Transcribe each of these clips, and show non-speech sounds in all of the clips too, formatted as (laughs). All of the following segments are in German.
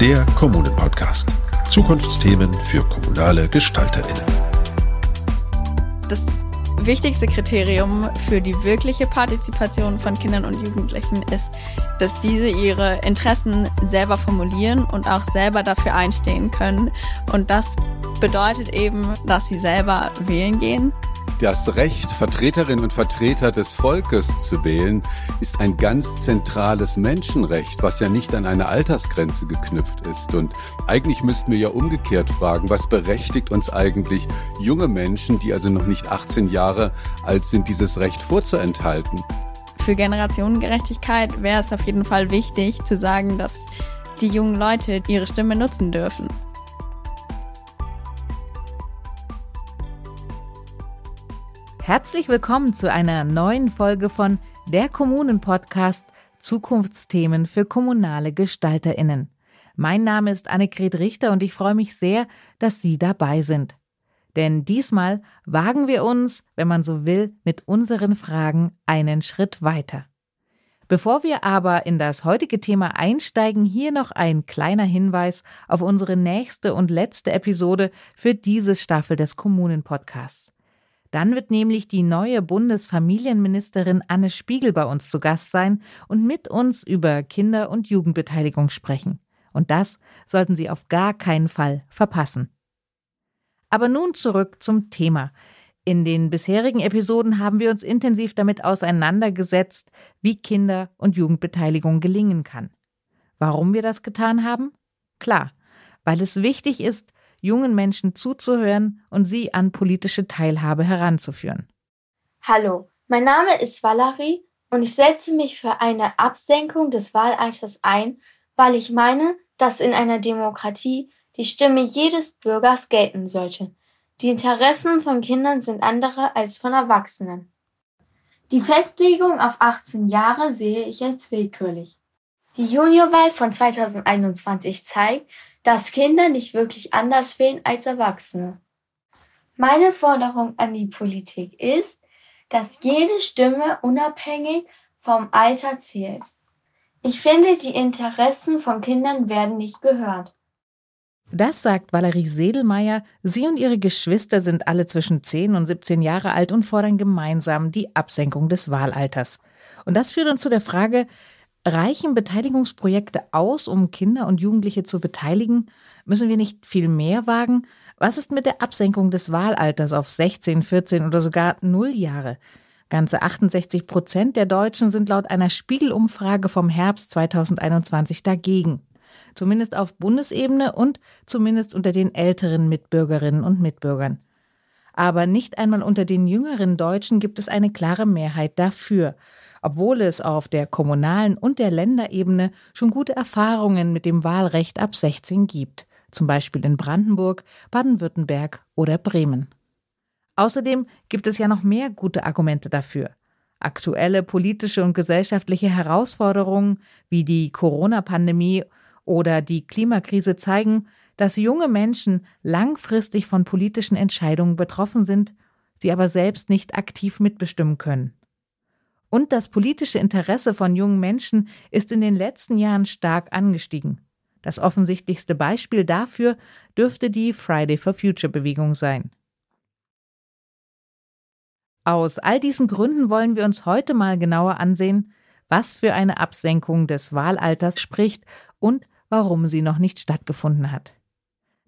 Der Kommunen-Podcast. Zukunftsthemen für kommunale GestalterInnen. Das wichtigste Kriterium für die wirkliche Partizipation von Kindern und Jugendlichen ist, dass diese ihre Interessen selber formulieren und auch selber dafür einstehen können. Und das bedeutet eben, dass sie selber wählen gehen das Recht, Vertreterinnen und Vertreter des Volkes zu wählen, ist ein ganz zentrales Menschenrecht, was ja nicht an eine Altersgrenze geknüpft ist. Und eigentlich müssten wir ja umgekehrt fragen, was berechtigt uns eigentlich junge Menschen, die also noch nicht 18 Jahre alt sind, dieses Recht vorzuenthalten? Für Generationengerechtigkeit wäre es auf jeden Fall wichtig zu sagen, dass die jungen Leute ihre Stimme nutzen dürfen. Herzlich willkommen zu einer neuen Folge von Der Kommunen-Podcast Zukunftsthemen für kommunale GestalterInnen. Mein Name ist Annegret Richter und ich freue mich sehr, dass Sie dabei sind. Denn diesmal wagen wir uns, wenn man so will, mit unseren Fragen einen Schritt weiter. Bevor wir aber in das heutige Thema einsteigen, hier noch ein kleiner Hinweis auf unsere nächste und letzte Episode für diese Staffel des Kommunen-Podcasts. Dann wird nämlich die neue Bundesfamilienministerin Anne Spiegel bei uns zu Gast sein und mit uns über Kinder- und Jugendbeteiligung sprechen. Und das sollten Sie auf gar keinen Fall verpassen. Aber nun zurück zum Thema. In den bisherigen Episoden haben wir uns intensiv damit auseinandergesetzt, wie Kinder- und Jugendbeteiligung gelingen kann. Warum wir das getan haben? Klar, weil es wichtig ist, jungen Menschen zuzuhören und sie an politische Teilhabe heranzuführen. Hallo, mein Name ist Valerie und ich setze mich für eine Absenkung des Wahlalters ein, weil ich meine, dass in einer Demokratie die Stimme jedes Bürgers gelten sollte. Die Interessen von Kindern sind andere als von Erwachsenen. Die Festlegung auf 18 Jahre sehe ich als willkürlich. Die Juniorwahl von 2021 zeigt, dass Kinder nicht wirklich anders wählen als Erwachsene. Meine Forderung an die Politik ist, dass jede Stimme unabhängig vom Alter zählt. Ich finde, die Interessen von Kindern werden nicht gehört. Das sagt Valerie Sedelmeier. Sie und ihre Geschwister sind alle zwischen 10 und 17 Jahre alt und fordern gemeinsam die Absenkung des Wahlalters. Und das führt uns zu der Frage, Reichen Beteiligungsprojekte aus, um Kinder und Jugendliche zu beteiligen? Müssen wir nicht viel mehr wagen? Was ist mit der Absenkung des Wahlalters auf 16, 14 oder sogar 0 Jahre? Ganze 68 Prozent der Deutschen sind laut einer Spiegelumfrage vom Herbst 2021 dagegen. Zumindest auf Bundesebene und zumindest unter den älteren Mitbürgerinnen und Mitbürgern. Aber nicht einmal unter den jüngeren Deutschen gibt es eine klare Mehrheit dafür obwohl es auf der kommunalen und der Länderebene schon gute Erfahrungen mit dem Wahlrecht ab 16 gibt, zum Beispiel in Brandenburg, Baden-Württemberg oder Bremen. Außerdem gibt es ja noch mehr gute Argumente dafür. Aktuelle politische und gesellschaftliche Herausforderungen wie die Corona-Pandemie oder die Klimakrise zeigen, dass junge Menschen langfristig von politischen Entscheidungen betroffen sind, sie aber selbst nicht aktiv mitbestimmen können. Und das politische Interesse von jungen Menschen ist in den letzten Jahren stark angestiegen. Das offensichtlichste Beispiel dafür dürfte die Friday for Future Bewegung sein. Aus all diesen Gründen wollen wir uns heute mal genauer ansehen, was für eine Absenkung des Wahlalters spricht und warum sie noch nicht stattgefunden hat.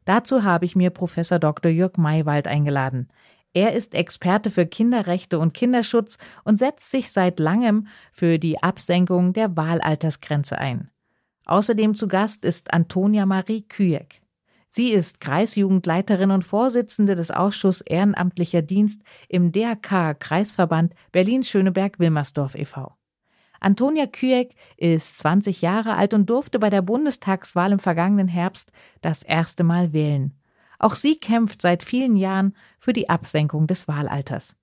Dazu habe ich mir Professor Dr. Jörg Maywald eingeladen. Er ist Experte für Kinderrechte und Kinderschutz und setzt sich seit langem für die Absenkung der Wahlaltersgrenze ein. Außerdem zu Gast ist Antonia Marie Kühek. Sie ist Kreisjugendleiterin und Vorsitzende des Ausschusses Ehrenamtlicher Dienst im DRK Kreisverband Berlin-Schöneberg-Wilmersdorf e.V. Antonia Kühek ist 20 Jahre alt und durfte bei der Bundestagswahl im vergangenen Herbst das erste Mal wählen. Auch sie kämpft seit vielen Jahren für die Absenkung des Wahlalters.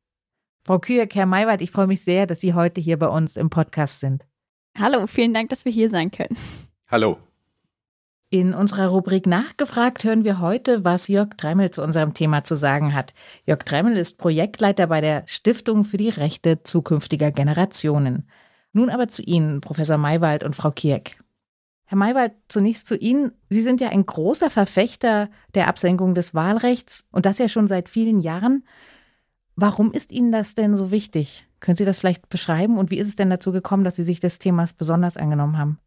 Frau Kühek, Herr Maywald, ich freue mich sehr, dass Sie heute hier bei uns im Podcast sind. Hallo, vielen Dank, dass wir hier sein können. Hallo. In unserer Rubrik Nachgefragt hören wir heute, was Jörg Dremmel zu unserem Thema zu sagen hat. Jörg Dremmel ist Projektleiter bei der Stiftung für die Rechte zukünftiger Generationen. Nun aber zu Ihnen, Professor Maywald und Frau Kierk. Herr Maywald, zunächst zu Ihnen. Sie sind ja ein großer Verfechter der Absenkung des Wahlrechts und das ja schon seit vielen Jahren. Warum ist Ihnen das denn so wichtig? Können Sie das vielleicht beschreiben und wie ist es denn dazu gekommen, dass Sie sich des Themas besonders angenommen haben?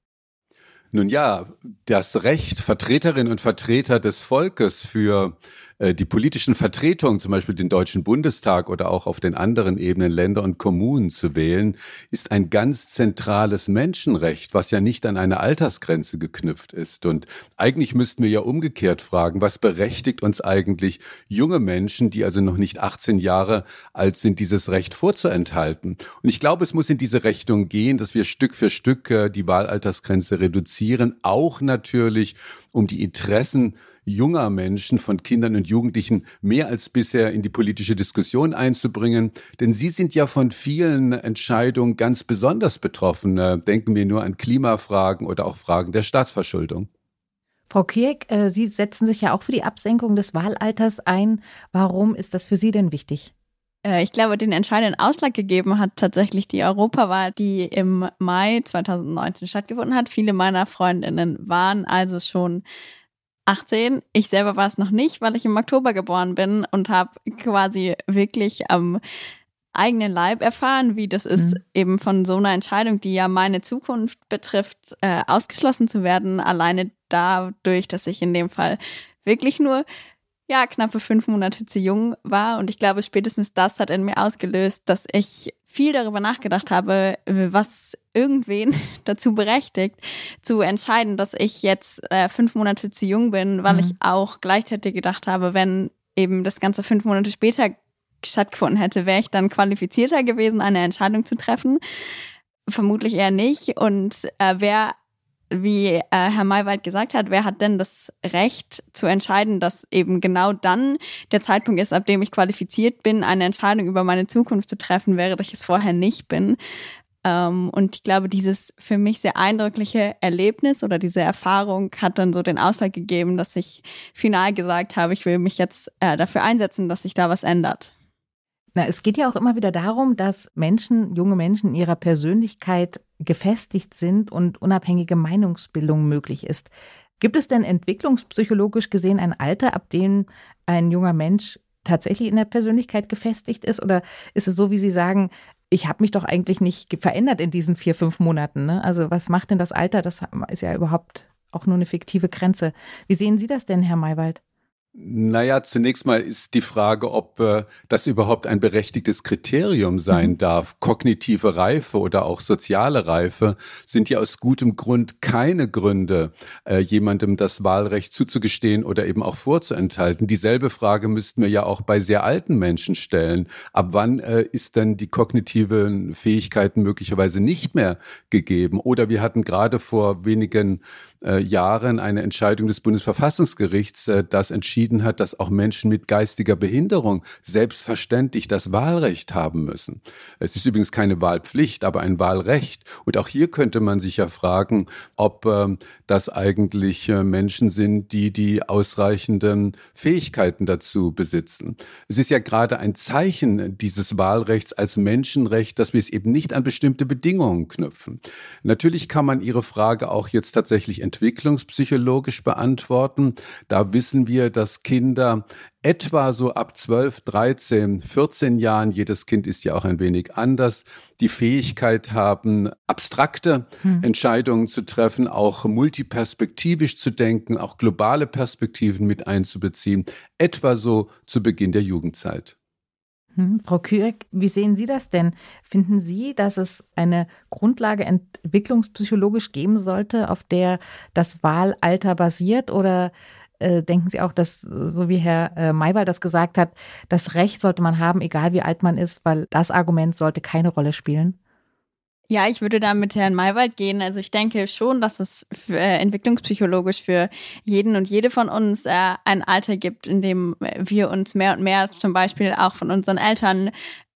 Nun ja, das Recht, Vertreterinnen und Vertreter des Volkes für äh, die politischen Vertretungen, zum Beispiel den Deutschen Bundestag oder auch auf den anderen Ebenen Länder und Kommunen zu wählen, ist ein ganz zentrales Menschenrecht, was ja nicht an eine Altersgrenze geknüpft ist. Und eigentlich müssten wir ja umgekehrt fragen, was berechtigt uns eigentlich junge Menschen, die also noch nicht 18 Jahre alt sind, dieses Recht vorzuenthalten? Und ich glaube, es muss in diese Richtung gehen, dass wir Stück für Stück äh, die Wahlaltersgrenze reduzieren, auch natürlich um die Interessen junger Menschen, von Kindern und Jugendlichen mehr als bisher in die politische Diskussion einzubringen. Denn sie sind ja von vielen Entscheidungen ganz besonders betroffen. Denken wir nur an Klimafragen oder auch Fragen der Staatsverschuldung. Frau Kirk, äh, Sie setzen sich ja auch für die Absenkung des Wahlalters ein. Warum ist das für Sie denn wichtig? Äh, ich glaube, den entscheidenden Ausschlag gegeben hat tatsächlich die Europawahl, die im Mai 2019 stattgefunden hat. Viele meiner Freundinnen waren also schon 18. Ich selber war es noch nicht, weil ich im Oktober geboren bin und habe quasi wirklich am eigenen Leib erfahren, wie das ist, mhm. eben von so einer Entscheidung, die ja meine Zukunft betrifft, äh, ausgeschlossen zu werden, alleine dadurch, dass ich in dem Fall wirklich nur ja, knappe fünf Monate zu jung war. Und ich glaube, spätestens das hat in mir ausgelöst, dass ich viel darüber nachgedacht habe, was irgendwen (laughs) dazu berechtigt, zu entscheiden, dass ich jetzt äh, fünf Monate zu jung bin, weil mhm. ich auch gleichzeitig gedacht habe, wenn eben das Ganze fünf Monate später stattgefunden hätte, wäre ich dann qualifizierter gewesen, eine Entscheidung zu treffen. Vermutlich eher nicht. Und äh, wer wie äh, Herr Maywald gesagt hat, wer hat denn das Recht zu entscheiden, dass eben genau dann der Zeitpunkt ist, ab dem ich qualifiziert bin, eine Entscheidung über meine Zukunft zu treffen, während ich es vorher nicht bin. Ähm, und ich glaube, dieses für mich sehr eindrückliche Erlebnis oder diese Erfahrung hat dann so den Ausschlag gegeben, dass ich final gesagt habe, ich will mich jetzt äh, dafür einsetzen, dass sich da was ändert. Na, es geht ja auch immer wieder darum, dass Menschen, junge Menschen in ihrer Persönlichkeit gefestigt sind und unabhängige Meinungsbildung möglich ist. Gibt es denn entwicklungspsychologisch gesehen ein Alter, ab dem ein junger Mensch tatsächlich in der Persönlichkeit gefestigt ist? Oder ist es so, wie Sie sagen, ich habe mich doch eigentlich nicht verändert in diesen vier, fünf Monaten? Ne? Also was macht denn das Alter? Das ist ja überhaupt auch nur eine fiktive Grenze. Wie sehen Sie das denn, Herr Maywald? Naja, zunächst mal ist die Frage, ob äh, das überhaupt ein berechtigtes Kriterium sein mhm. darf. Kognitive Reife oder auch soziale Reife sind ja aus gutem Grund keine Gründe, äh, jemandem das Wahlrecht zuzugestehen oder eben auch vorzuenthalten. Dieselbe Frage müssten wir ja auch bei sehr alten Menschen stellen. Ab wann äh, ist denn die kognitiven Fähigkeiten möglicherweise nicht mehr gegeben? Oder wir hatten gerade vor wenigen äh, Jahren eine Entscheidung des Bundesverfassungsgerichts, äh, das entschieden hat, dass auch Menschen mit geistiger Behinderung selbstverständlich das Wahlrecht haben müssen. Es ist übrigens keine Wahlpflicht, aber ein Wahlrecht. Und auch hier könnte man sich ja fragen, ob äh, das eigentlich äh, Menschen sind, die die ausreichenden Fähigkeiten dazu besitzen. Es ist ja gerade ein Zeichen dieses Wahlrechts als Menschenrecht, dass wir es eben nicht an bestimmte Bedingungen knüpfen. Natürlich kann man Ihre Frage auch jetzt tatsächlich entwicklungspsychologisch beantworten. Da wissen wir, dass Kinder etwa so ab 12, 13, 14 Jahren, jedes Kind ist ja auch ein wenig anders, die Fähigkeit haben, abstrakte hm. Entscheidungen zu treffen, auch multiperspektivisch zu denken, auch globale Perspektiven mit einzubeziehen, etwa so zu Beginn der Jugendzeit. Hm, Frau Küeck, wie sehen Sie das denn? Finden Sie, dass es eine Grundlage entwicklungspsychologisch geben sollte, auf der das Wahlalter basiert? Oder äh, denken Sie auch, dass, so wie Herr äh, Maywald das gesagt hat, das Recht sollte man haben, egal wie alt man ist, weil das Argument sollte keine Rolle spielen? Ja, ich würde da mit Herrn Maywald gehen. Also ich denke schon, dass es für, äh, entwicklungspsychologisch für jeden und jede von uns äh, ein Alter gibt, in dem wir uns mehr und mehr zum Beispiel auch von unseren Eltern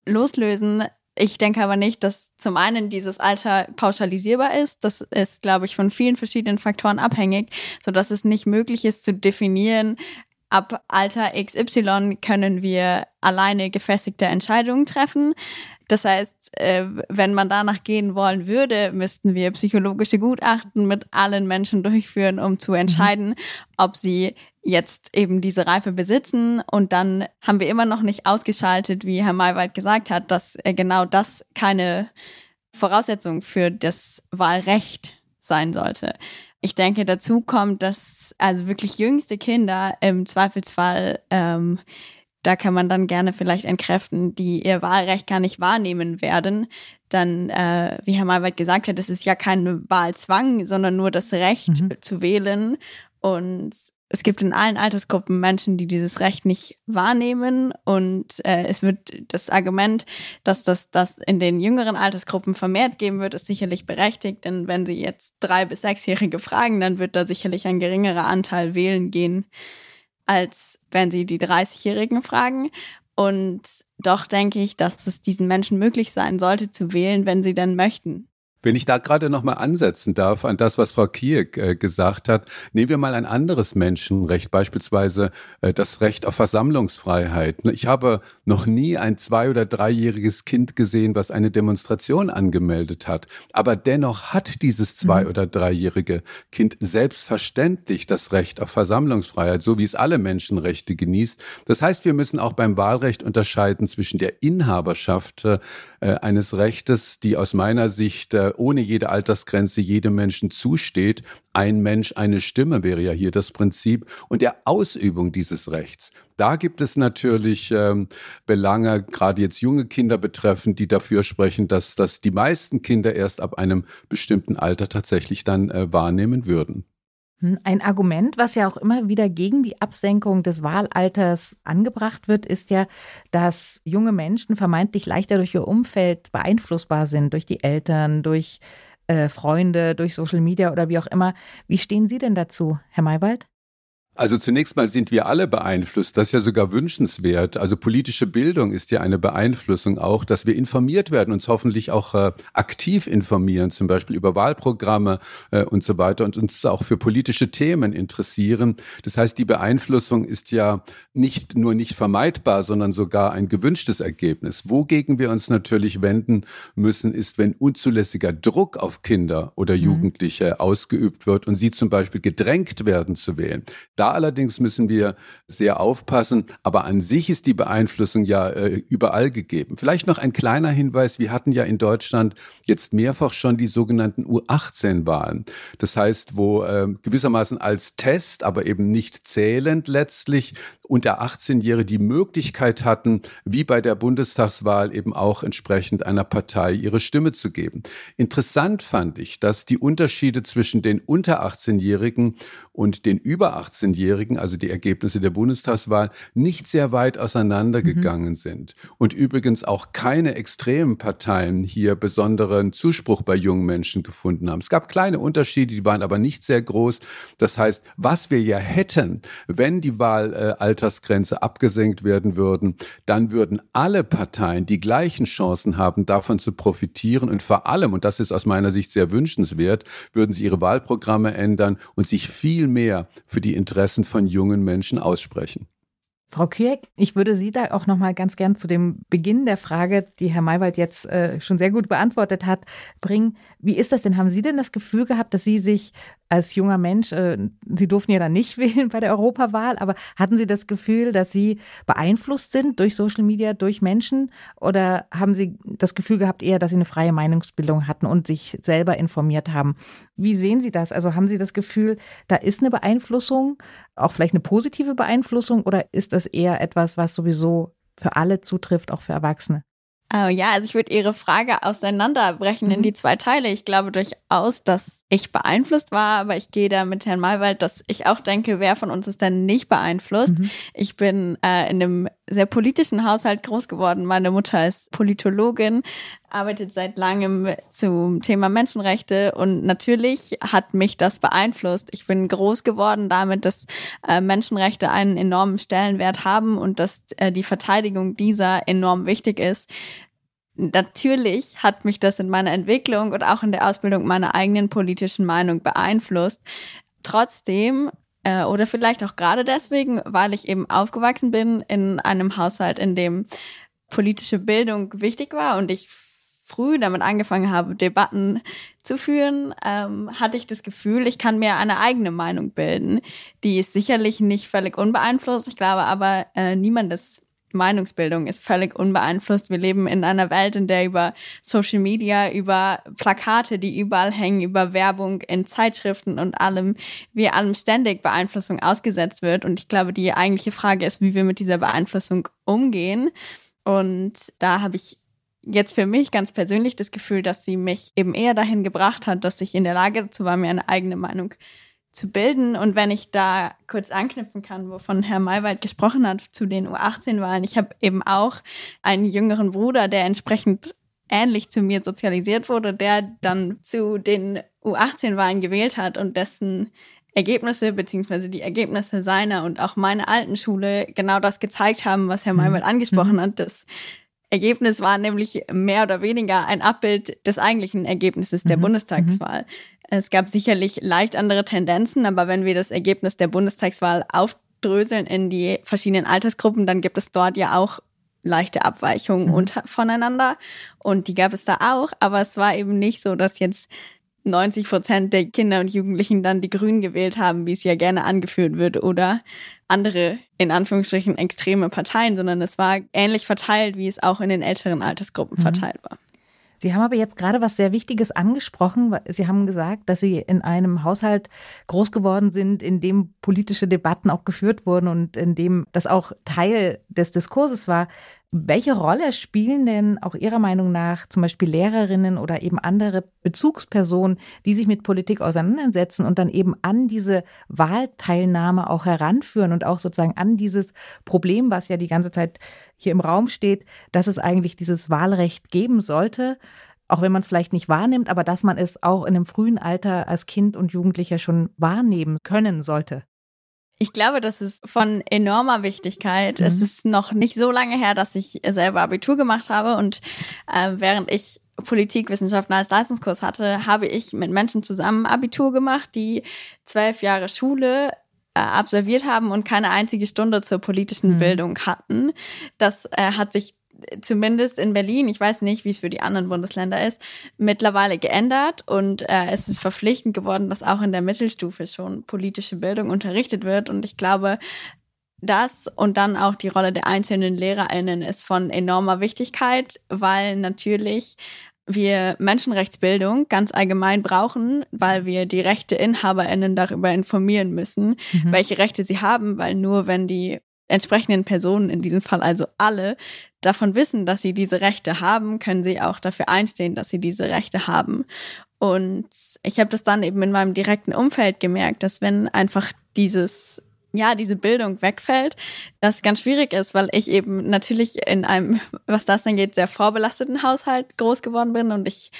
loslösen. Ich denke aber nicht, dass zum einen dieses Alter pauschalisierbar ist. Das ist, glaube ich, von vielen verschiedenen Faktoren abhängig, so dass es nicht möglich ist zu definieren, ab Alter XY können wir alleine gefestigte Entscheidungen treffen. Das heißt, äh, wenn man danach gehen wollen würde, müssten wir psychologische Gutachten mit allen Menschen durchführen, um zu entscheiden, mhm. ob sie jetzt eben diese Reife besitzen. Und dann haben wir immer noch nicht ausgeschaltet, wie Herr Maywald gesagt hat, dass äh, genau das keine Voraussetzung für das Wahlrecht sein sollte. Ich denke, dazu kommt, dass also wirklich jüngste Kinder im Zweifelsfall, ähm, da kann man dann gerne vielleicht entkräften, die ihr Wahlrecht gar nicht wahrnehmen werden. Dann, äh, wie Herr Malwald gesagt hat, es ist ja kein Wahlzwang, sondern nur das Recht mhm. zu wählen. Und es gibt in allen Altersgruppen Menschen, die dieses Recht nicht wahrnehmen. Und äh, es wird das Argument, dass das, das in den jüngeren Altersgruppen vermehrt geben wird, ist sicherlich berechtigt. Denn wenn Sie jetzt drei bis sechsjährige fragen, dann wird da sicherlich ein geringerer Anteil wählen gehen, als wenn Sie die 30-Jährigen fragen. Und doch denke ich, dass es diesen Menschen möglich sein sollte zu wählen, wenn sie denn möchten. Wenn ich da gerade nochmal ansetzen darf an das, was Frau Kieck äh, gesagt hat, nehmen wir mal ein anderes Menschenrecht, beispielsweise äh, das Recht auf Versammlungsfreiheit. Ich habe noch nie ein zwei- oder dreijähriges Kind gesehen, was eine Demonstration angemeldet hat. Aber dennoch hat dieses zwei- mhm. oder dreijährige Kind selbstverständlich das Recht auf Versammlungsfreiheit, so wie es alle Menschenrechte genießt. Das heißt, wir müssen auch beim Wahlrecht unterscheiden zwischen der Inhaberschaft äh, eines Rechtes, die aus meiner Sicht äh, ohne jede Altersgrenze jedem Menschen zusteht. Ein Mensch, eine Stimme wäre ja hier das Prinzip und der Ausübung dieses Rechts. Da gibt es natürlich ähm, Belange, gerade jetzt junge Kinder betreffend, die dafür sprechen, dass, dass die meisten Kinder erst ab einem bestimmten Alter tatsächlich dann äh, wahrnehmen würden. Hm, ein Argument, was ja auch immer wieder gegen die Absenkung des Wahlalters angebracht wird, ist ja, dass junge Menschen vermeintlich leichter durch ihr Umfeld beeinflussbar sind, durch die Eltern, durch äh, Freunde, durch Social Media oder wie auch immer. Wie stehen Sie denn dazu, Herr Maywald? Also zunächst mal sind wir alle beeinflusst. Das ist ja sogar wünschenswert. Also politische Bildung ist ja eine Beeinflussung auch, dass wir informiert werden, uns hoffentlich auch äh, aktiv informieren, zum Beispiel über Wahlprogramme äh, und so weiter und uns auch für politische Themen interessieren. Das heißt, die Beeinflussung ist ja nicht nur nicht vermeidbar, sondern sogar ein gewünschtes Ergebnis. Wogegen wir uns natürlich wenden müssen, ist, wenn unzulässiger Druck auf Kinder oder mhm. Jugendliche mhm. ausgeübt wird und sie zum Beispiel gedrängt werden zu wählen. Da allerdings müssen wir sehr aufpassen, aber an sich ist die Beeinflussung ja äh, überall gegeben. Vielleicht noch ein kleiner Hinweis, wir hatten ja in Deutschland jetzt mehrfach schon die sogenannten U18-Wahlen. Das heißt, wo äh, gewissermaßen als Test, aber eben nicht zählend letztlich unter 18-Jährige die Möglichkeit hatten, wie bei der Bundestagswahl eben auch entsprechend einer Partei ihre Stimme zu geben. Interessant fand ich, dass die Unterschiede zwischen den unter 18-Jährigen und den über 18-Jährigen, also die Ergebnisse der Bundestagswahl, nicht sehr weit auseinandergegangen mhm. sind. Und übrigens auch keine extremen Parteien hier besonderen Zuspruch bei jungen Menschen gefunden haben. Es gab kleine Unterschiede, die waren aber nicht sehr groß. Das heißt, was wir ja hätten, wenn die Wahlaltersgrenze abgesenkt werden würden, dann würden alle Parteien die gleichen Chancen haben, davon zu profitieren und vor allem, und das ist aus meiner Sicht sehr wünschenswert, würden sie ihre Wahlprogramme ändern und sich viel viel mehr für die Interessen von jungen Menschen aussprechen. Frau Kürk, ich würde Sie da auch noch mal ganz gern zu dem Beginn der Frage, die Herr Maywald jetzt äh, schon sehr gut beantwortet hat, bringen. Wie ist das denn? Haben Sie denn das Gefühl gehabt, dass Sie sich als junger Mensch, äh, Sie durften ja dann nicht (laughs) wählen bei der Europawahl, aber hatten Sie das Gefühl, dass Sie beeinflusst sind durch Social Media, durch Menschen? Oder haben Sie das Gefühl gehabt eher, dass Sie eine freie Meinungsbildung hatten und sich selber informiert haben? Wie sehen Sie das? Also haben Sie das Gefühl, da ist eine Beeinflussung, auch vielleicht eine positive Beeinflussung, oder ist das eher etwas, was sowieso für alle zutrifft, auch für Erwachsene? Oh, ja, also ich würde Ihre Frage auseinanderbrechen mhm. in die zwei Teile. Ich glaube durchaus, dass ich beeinflusst war, aber ich gehe da mit Herrn Malwald, dass ich auch denke, wer von uns ist denn nicht beeinflusst? Mhm. Ich bin äh, in einem sehr politischen Haushalt groß geworden. Meine Mutter ist Politologin, arbeitet seit langem zum Thema Menschenrechte und natürlich hat mich das beeinflusst. Ich bin groß geworden damit, dass äh, Menschenrechte einen enormen Stellenwert haben und dass äh, die Verteidigung dieser enorm wichtig ist natürlich hat mich das in meiner Entwicklung und auch in der Ausbildung meiner eigenen politischen Meinung beeinflusst. Trotzdem äh, oder vielleicht auch gerade deswegen, weil ich eben aufgewachsen bin in einem Haushalt, in dem politische Bildung wichtig war und ich früh damit angefangen habe, Debatten zu führen, ähm, hatte ich das Gefühl, ich kann mir eine eigene Meinung bilden. Die ist sicherlich nicht völlig unbeeinflusst. Ich glaube aber, äh, niemandes Meinungsbildung ist völlig unbeeinflusst. Wir leben in einer Welt, in der über Social Media, über Plakate, die überall hängen, über Werbung in Zeitschriften und allem, wie allem ständig Beeinflussung ausgesetzt wird. Und ich glaube, die eigentliche Frage ist, wie wir mit dieser Beeinflussung umgehen. Und da habe ich jetzt für mich ganz persönlich das Gefühl, dass sie mich eben eher dahin gebracht hat, dass ich in der Lage dazu war, mir eine eigene Meinung zu bilden. Und wenn ich da kurz anknüpfen kann, wovon Herr Maywald gesprochen hat zu den U18-Wahlen, ich habe eben auch einen jüngeren Bruder, der entsprechend ähnlich zu mir sozialisiert wurde, der dann zu den U18-Wahlen gewählt hat und dessen Ergebnisse beziehungsweise die Ergebnisse seiner und auch meiner alten Schule genau das gezeigt haben, was Herr Maywald mhm. angesprochen mhm. hat, dass Ergebnis war nämlich mehr oder weniger ein Abbild des eigentlichen Ergebnisses der mhm. Bundestagswahl. Es gab sicherlich leicht andere Tendenzen, aber wenn wir das Ergebnis der Bundestagswahl aufdröseln in die verschiedenen Altersgruppen, dann gibt es dort ja auch leichte Abweichungen mhm. unter, voneinander. Und die gab es da auch, aber es war eben nicht so, dass jetzt 90 Prozent der Kinder und Jugendlichen dann die Grünen gewählt haben, wie es ja gerne angeführt wird, oder andere, in Anführungsstrichen, extreme Parteien, sondern es war ähnlich verteilt, wie es auch in den älteren Altersgruppen mhm. verteilt war. Sie haben aber jetzt gerade was sehr Wichtiges angesprochen. Sie haben gesagt, dass Sie in einem Haushalt groß geworden sind, in dem politische Debatten auch geführt wurden und in dem das auch Teil des Diskurses war. Welche Rolle spielen denn auch Ihrer Meinung nach zum Beispiel Lehrerinnen oder eben andere Bezugspersonen, die sich mit Politik auseinandersetzen und dann eben an diese Wahlteilnahme auch heranführen und auch sozusagen an dieses Problem, was ja die ganze Zeit hier im Raum steht, dass es eigentlich dieses Wahlrecht geben sollte, auch wenn man es vielleicht nicht wahrnimmt, aber dass man es auch in einem frühen Alter als Kind und Jugendlicher schon wahrnehmen können sollte? Ich glaube, das ist von enormer Wichtigkeit. Mhm. Es ist noch nicht so lange her, dass ich selber Abitur gemacht habe und äh, während ich Politikwissenschaften als Leistungskurs hatte, habe ich mit Menschen zusammen Abitur gemacht, die zwölf Jahre Schule äh, absolviert haben und keine einzige Stunde zur politischen mhm. Bildung hatten. Das äh, hat sich zumindest in Berlin, ich weiß nicht, wie es für die anderen Bundesländer ist, mittlerweile geändert und äh, es ist verpflichtend geworden, dass auch in der Mittelstufe schon politische Bildung unterrichtet wird. Und ich glaube, das und dann auch die Rolle der einzelnen LehrerInnen ist von enormer Wichtigkeit, weil natürlich wir Menschenrechtsbildung ganz allgemein brauchen, weil wir die Rechte InhaberInnen darüber informieren müssen, mhm. welche Rechte sie haben, weil nur wenn die entsprechenden Personen, in diesem Fall also alle, davon wissen, dass sie diese Rechte haben, können sie auch dafür einstehen, dass sie diese Rechte haben. Und ich habe das dann eben in meinem direkten Umfeld gemerkt, dass wenn einfach dieses ja, diese Bildung wegfällt, das ganz schwierig ist, weil ich eben natürlich in einem, was das angeht, sehr vorbelasteten Haushalt groß geworden bin und ich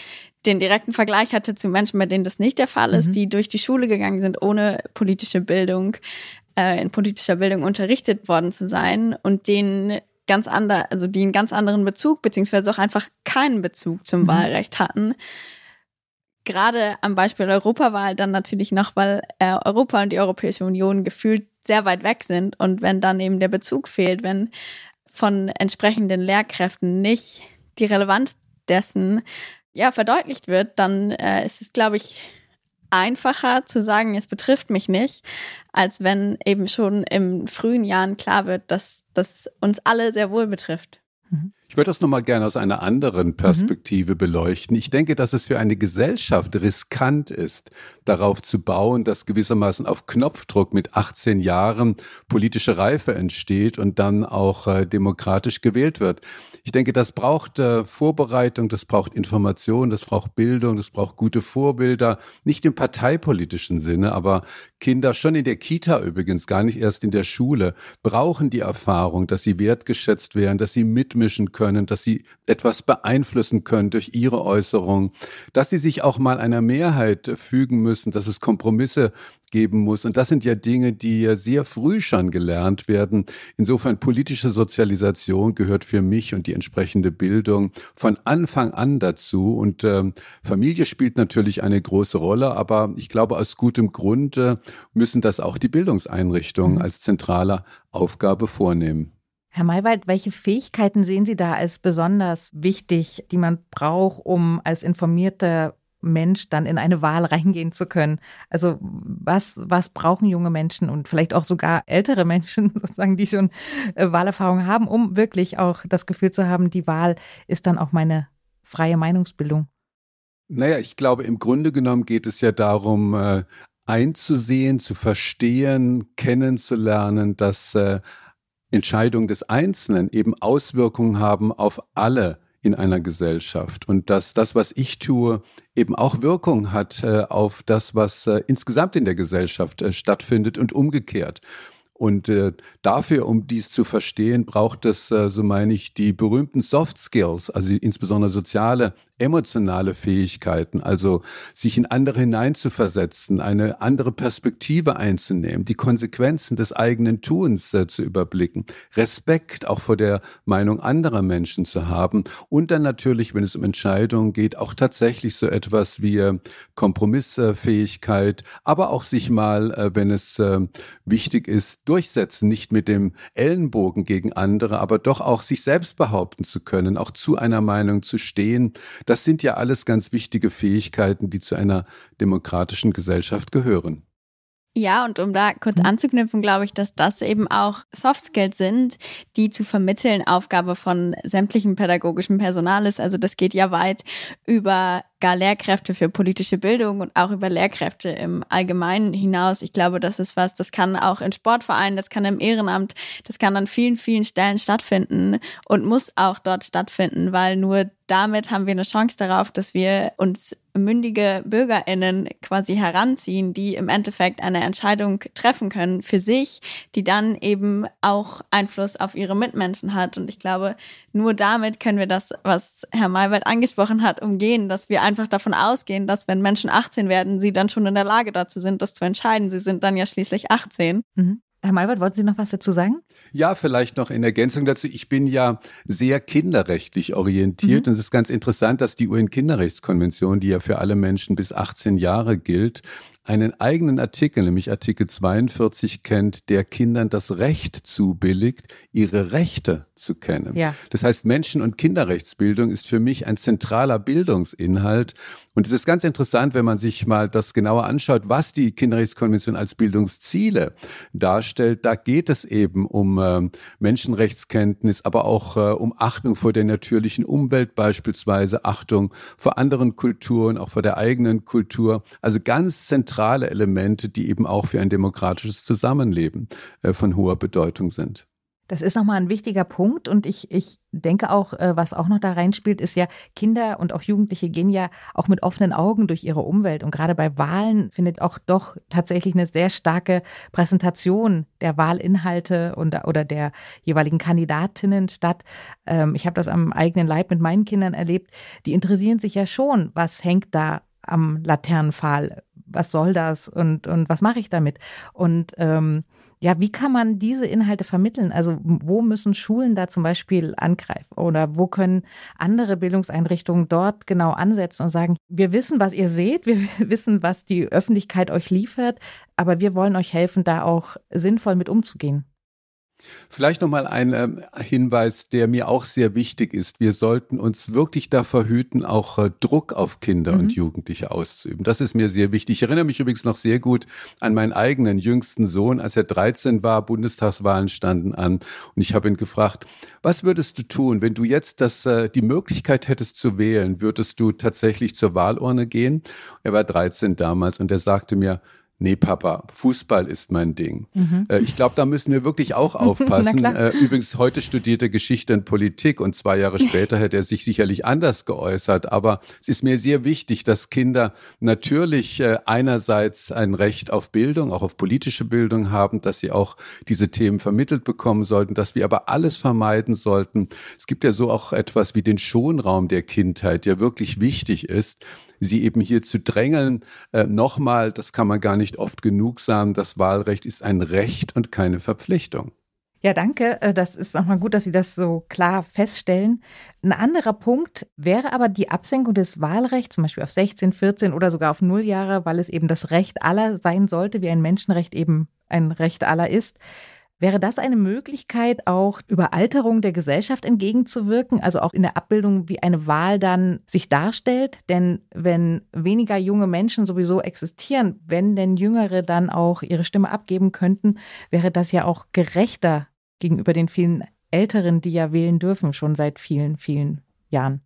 den direkten Vergleich hatte zu Menschen, bei denen das nicht der Fall ist, mhm. die durch die Schule gegangen sind, ohne politische Bildung, äh, in politischer Bildung unterrichtet worden zu sein und denen ganz ander, also die einen ganz anderen Bezug, beziehungsweise auch einfach keinen Bezug zum mhm. Wahlrecht hatten. Gerade am Beispiel Europawahl dann natürlich noch, weil äh, Europa und die Europäische Union gefühlt sehr weit weg sind und wenn dann eben der Bezug fehlt, wenn von entsprechenden Lehrkräften nicht die Relevanz dessen ja verdeutlicht wird, dann äh, ist es, glaube ich, einfacher zu sagen, es betrifft mich nicht, als wenn eben schon im frühen Jahren klar wird, dass das uns alle sehr wohl betrifft. Mhm. Ich würde das nochmal gerne aus einer anderen Perspektive mhm. beleuchten. Ich denke, dass es für eine Gesellschaft riskant ist, darauf zu bauen, dass gewissermaßen auf Knopfdruck mit 18 Jahren politische Reife entsteht und dann auch äh, demokratisch gewählt wird. Ich denke, das braucht äh, Vorbereitung, das braucht Information, das braucht Bildung, das braucht gute Vorbilder, nicht im parteipolitischen Sinne, aber Kinder schon in der Kita übrigens, gar nicht erst in der Schule, brauchen die Erfahrung, dass sie wertgeschätzt werden, dass sie mitmischen können dass sie etwas beeinflussen können durch ihre Äußerung, dass sie sich auch mal einer Mehrheit fügen müssen, dass es Kompromisse geben muss. Und das sind ja Dinge, die ja sehr früh schon gelernt werden. Insofern politische Sozialisation gehört für mich und die entsprechende Bildung von Anfang an dazu. Und ähm, Familie spielt natürlich eine große Rolle, aber ich glaube, aus gutem Grunde müssen das auch die Bildungseinrichtungen mhm. als zentrale Aufgabe vornehmen. Herr Maywald, welche Fähigkeiten sehen Sie da als besonders wichtig, die man braucht, um als informierter Mensch dann in eine Wahl reingehen zu können? Also was, was brauchen junge Menschen und vielleicht auch sogar ältere (laughs) Menschen sozusagen, die schon äh, Wahlerfahrung haben, um wirklich auch das Gefühl zu haben, die Wahl ist dann auch meine freie Meinungsbildung? Naja, ich glaube, im Grunde genommen geht es ja darum, äh, einzusehen, zu verstehen, kennenzulernen, dass äh, Entscheidungen des Einzelnen eben Auswirkungen haben auf alle in einer Gesellschaft und dass das, was ich tue, eben auch Wirkung hat äh, auf das, was äh, insgesamt in der Gesellschaft äh, stattfindet und umgekehrt. Und äh, dafür, um dies zu verstehen, braucht es, äh, so meine ich, die berühmten Soft Skills, also insbesondere soziale, emotionale Fähigkeiten, also sich in andere hineinzuversetzen, eine andere Perspektive einzunehmen, die Konsequenzen des eigenen Tuns äh, zu überblicken, Respekt auch vor der Meinung anderer Menschen zu haben und dann natürlich, wenn es um Entscheidungen geht, auch tatsächlich so etwas wie äh, Kompromissfähigkeit, aber auch sich mal, äh, wenn es äh, wichtig ist, durchsetzen, nicht mit dem Ellenbogen gegen andere, aber doch auch sich selbst behaupten zu können, auch zu einer Meinung zu stehen. Das sind ja alles ganz wichtige Fähigkeiten, die zu einer demokratischen Gesellschaft gehören. Ja, und um da kurz mhm. anzuknüpfen, glaube ich, dass das eben auch Soft Skills sind, die zu vermitteln Aufgabe von sämtlichem pädagogischen Personal ist. Also das geht ja weit über gar Lehrkräfte für politische Bildung und auch über Lehrkräfte im Allgemeinen hinaus. Ich glaube, das ist was, das kann auch in Sportvereinen, das kann im Ehrenamt, das kann an vielen, vielen Stellen stattfinden und muss auch dort stattfinden, weil nur damit haben wir eine Chance darauf, dass wir uns mündige BürgerInnen quasi heranziehen, die im Endeffekt eine Entscheidung treffen können für sich, die dann eben auch Einfluss auf ihre Mitmenschen hat. Und ich glaube, nur damit können wir das, was Herr Maywald angesprochen hat, umgehen, dass wir einfach davon ausgehen, dass wenn Menschen 18 werden, sie dann schon in der Lage dazu sind, das zu entscheiden. Sie sind dann ja schließlich 18. Mhm. Herr Maywald, wollten Sie noch was dazu sagen? Ja, vielleicht noch in Ergänzung dazu. Ich bin ja sehr kinderrechtlich orientiert mhm. und es ist ganz interessant, dass die UN-Kinderrechtskonvention, die ja für alle Menschen bis 18 Jahre gilt, einen eigenen Artikel, nämlich Artikel 42 kennt, der Kindern das Recht zubilligt, ihre Rechte zu kennen. Ja. Das heißt, Menschen- und Kinderrechtsbildung ist für mich ein zentraler Bildungsinhalt. Und es ist ganz interessant, wenn man sich mal das genauer anschaut, was die Kinderrechtskonvention als Bildungsziele darstellt. Da geht es eben um äh, Menschenrechtskenntnis, aber auch äh, um Achtung vor der natürlichen Umwelt beispielsweise, Achtung vor anderen Kulturen, auch vor der eigenen Kultur. Also ganz zentral zentrale Elemente, die eben auch für ein demokratisches Zusammenleben äh, von hoher Bedeutung sind. Das ist nochmal ein wichtiger Punkt und ich, ich denke auch, äh, was auch noch da reinspielt, ist ja, Kinder und auch Jugendliche gehen ja auch mit offenen Augen durch ihre Umwelt und gerade bei Wahlen findet auch doch tatsächlich eine sehr starke Präsentation der Wahlinhalte und, oder der jeweiligen Kandidatinnen statt. Ähm, ich habe das am eigenen Leib mit meinen Kindern erlebt. Die interessieren sich ja schon, was hängt da am Laternenpfahl was soll das und, und was mache ich damit? Und ähm, ja, wie kann man diese Inhalte vermitteln? Also wo müssen Schulen da zum Beispiel angreifen oder wo können andere Bildungseinrichtungen dort genau ansetzen und sagen, wir wissen, was ihr seht, wir (laughs) wissen, was die Öffentlichkeit euch liefert, aber wir wollen euch helfen, da auch sinnvoll mit umzugehen. Vielleicht nochmal ein äh, Hinweis, der mir auch sehr wichtig ist. Wir sollten uns wirklich davor hüten, auch äh, Druck auf Kinder mhm. und Jugendliche auszuüben. Das ist mir sehr wichtig. Ich erinnere mich übrigens noch sehr gut an meinen eigenen jüngsten Sohn, als er 13 war, Bundestagswahlen standen an und ich habe ihn gefragt, was würdest du tun, wenn du jetzt das, äh, die Möglichkeit hättest zu wählen, würdest du tatsächlich zur Wahlurne gehen? Er war 13 damals und er sagte mir, nee, Papa, Fußball ist mein Ding. Mhm. Äh, ich glaube, da müssen wir wirklich auch (laughs) aufpassen. äh, übrigens, heute studierte Geschichte und Politik und zwei Jahre später hätte er sich sicherlich anders geäußert. Aber es ist mir sehr wichtig, dass Kinder natürlich äh, einerseits ein Recht auf Bildung, auch auf politische Bildung haben, dass sie auch diese Themen vermittelt bekommen sollten, dass wir aber alles vermeiden sollten. Es gibt ja so auch etwas wie den Schonraum der Kindheit, der wirklich wichtig ist sie eben hier zu drängeln. Äh, Nochmal, das kann man gar nicht oft genug sagen, das Wahlrecht ist ein Recht und keine Verpflichtung. Ja, danke. Äh, das ist nochmal gut, dass Sie das so klar feststellen. Ein anderer Punkt wäre aber die Absenkung des Wahlrechts, zum Beispiel auf 16, 14 oder sogar auf null Jahre, weil es eben das Recht aller sein sollte, wie ein Menschenrecht eben ein Recht aller ist. Wäre das eine Möglichkeit, auch Überalterung der Gesellschaft entgegenzuwirken, also auch in der Abbildung, wie eine Wahl dann sich darstellt? Denn wenn weniger junge Menschen sowieso existieren, wenn denn Jüngere dann auch ihre Stimme abgeben könnten, wäre das ja auch gerechter gegenüber den vielen Älteren, die ja wählen dürfen, schon seit vielen, vielen Jahren.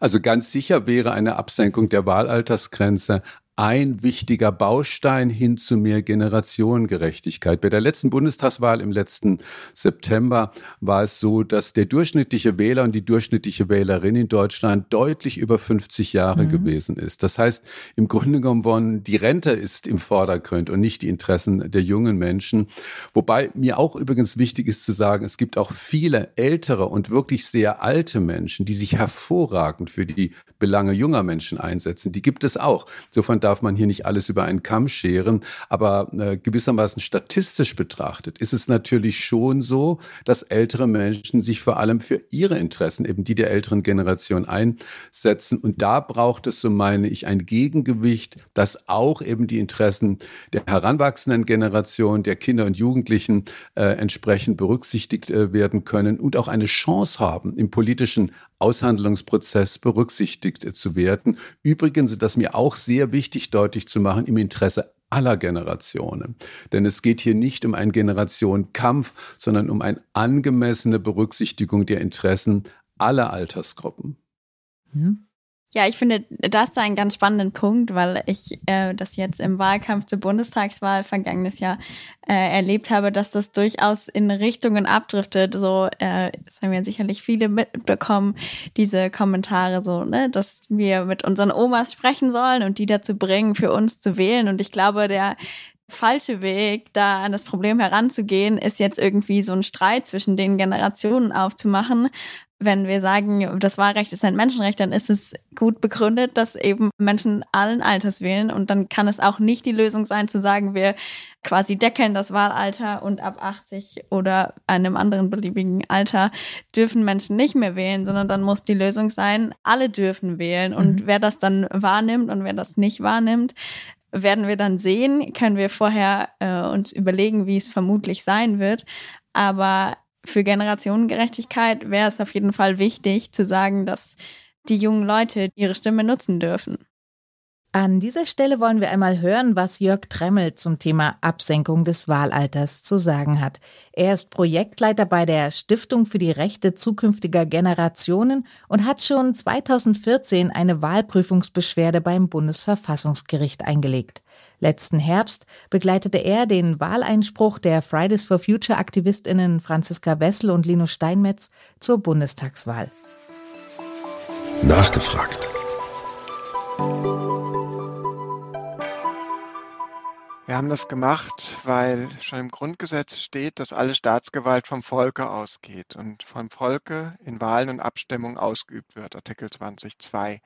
Also ganz sicher wäre eine Absenkung der Wahlaltersgrenze ein wichtiger Baustein hin zu mehr Generationengerechtigkeit. Bei der letzten Bundestagswahl im letzten September war es so, dass der durchschnittliche Wähler und die durchschnittliche Wählerin in Deutschland deutlich über 50 Jahre mhm. gewesen ist. Das heißt, im Grunde genommen, die Rente ist im Vordergrund und nicht die Interessen der jungen Menschen. Wobei mir auch übrigens wichtig ist zu sagen, es gibt auch viele ältere und wirklich sehr alte Menschen, die sich hervorragend für die Belange junger Menschen einsetzen. Die gibt es auch. Insofern darf man hier nicht alles über einen Kamm scheren. Aber äh, gewissermaßen statistisch betrachtet ist es natürlich schon so, dass ältere Menschen sich vor allem für ihre Interessen, eben die der älteren Generation einsetzen. Und da braucht es, so meine ich, ein Gegengewicht, das auch eben die Interessen der heranwachsenden Generation, der Kinder und Jugendlichen äh, entsprechend berücksichtigt äh, werden können und auch eine Chance haben, im politischen Aushandlungsprozess berücksichtigt zu werden. Übrigens, das mir auch sehr wichtig deutlich zu machen, im Interesse aller Generationen. Denn es geht hier nicht um einen Generationenkampf, sondern um eine angemessene Berücksichtigung der Interessen aller Altersgruppen. Mhm. Ja, ich finde das einen ganz spannenden Punkt, weil ich äh, das jetzt im Wahlkampf zur Bundestagswahl vergangenes Jahr äh, erlebt habe, dass das durchaus in Richtungen abdriftet. So, äh, das haben ja sicherlich viele mitbekommen, diese Kommentare so, ne, dass wir mit unseren Omas sprechen sollen und die dazu bringen, für uns zu wählen. Und ich glaube, der falsche Weg, da an das Problem heranzugehen, ist jetzt irgendwie so ein Streit zwischen den Generationen aufzumachen, wenn wir sagen, das Wahlrecht ist ein Menschenrecht, dann ist es gut begründet, dass eben Menschen allen Alters wählen. Und dann kann es auch nicht die Lösung sein, zu sagen, wir quasi deckeln das Wahlalter und ab 80 oder einem anderen beliebigen Alter dürfen Menschen nicht mehr wählen, sondern dann muss die Lösung sein, alle dürfen wählen. Und mhm. wer das dann wahrnimmt und wer das nicht wahrnimmt, werden wir dann sehen, können wir vorher äh, uns überlegen, wie es vermutlich sein wird. Aber für Generationengerechtigkeit wäre es auf jeden Fall wichtig zu sagen, dass die jungen Leute ihre Stimme nutzen dürfen. An dieser Stelle wollen wir einmal hören, was Jörg Tremmel zum Thema Absenkung des Wahlalters zu sagen hat. Er ist Projektleiter bei der Stiftung für die Rechte zukünftiger Generationen und hat schon 2014 eine Wahlprüfungsbeschwerde beim Bundesverfassungsgericht eingelegt. Letzten Herbst begleitete er den Wahleinspruch der Fridays for Future Aktivistinnen Franziska Wessel und Lino Steinmetz zur Bundestagswahl. Nachgefragt. Wir haben das gemacht, weil schon im Grundgesetz steht, dass alle Staatsgewalt vom Volke ausgeht und vom Volke in Wahlen und Abstimmungen ausgeübt wird, Artikel 20.2.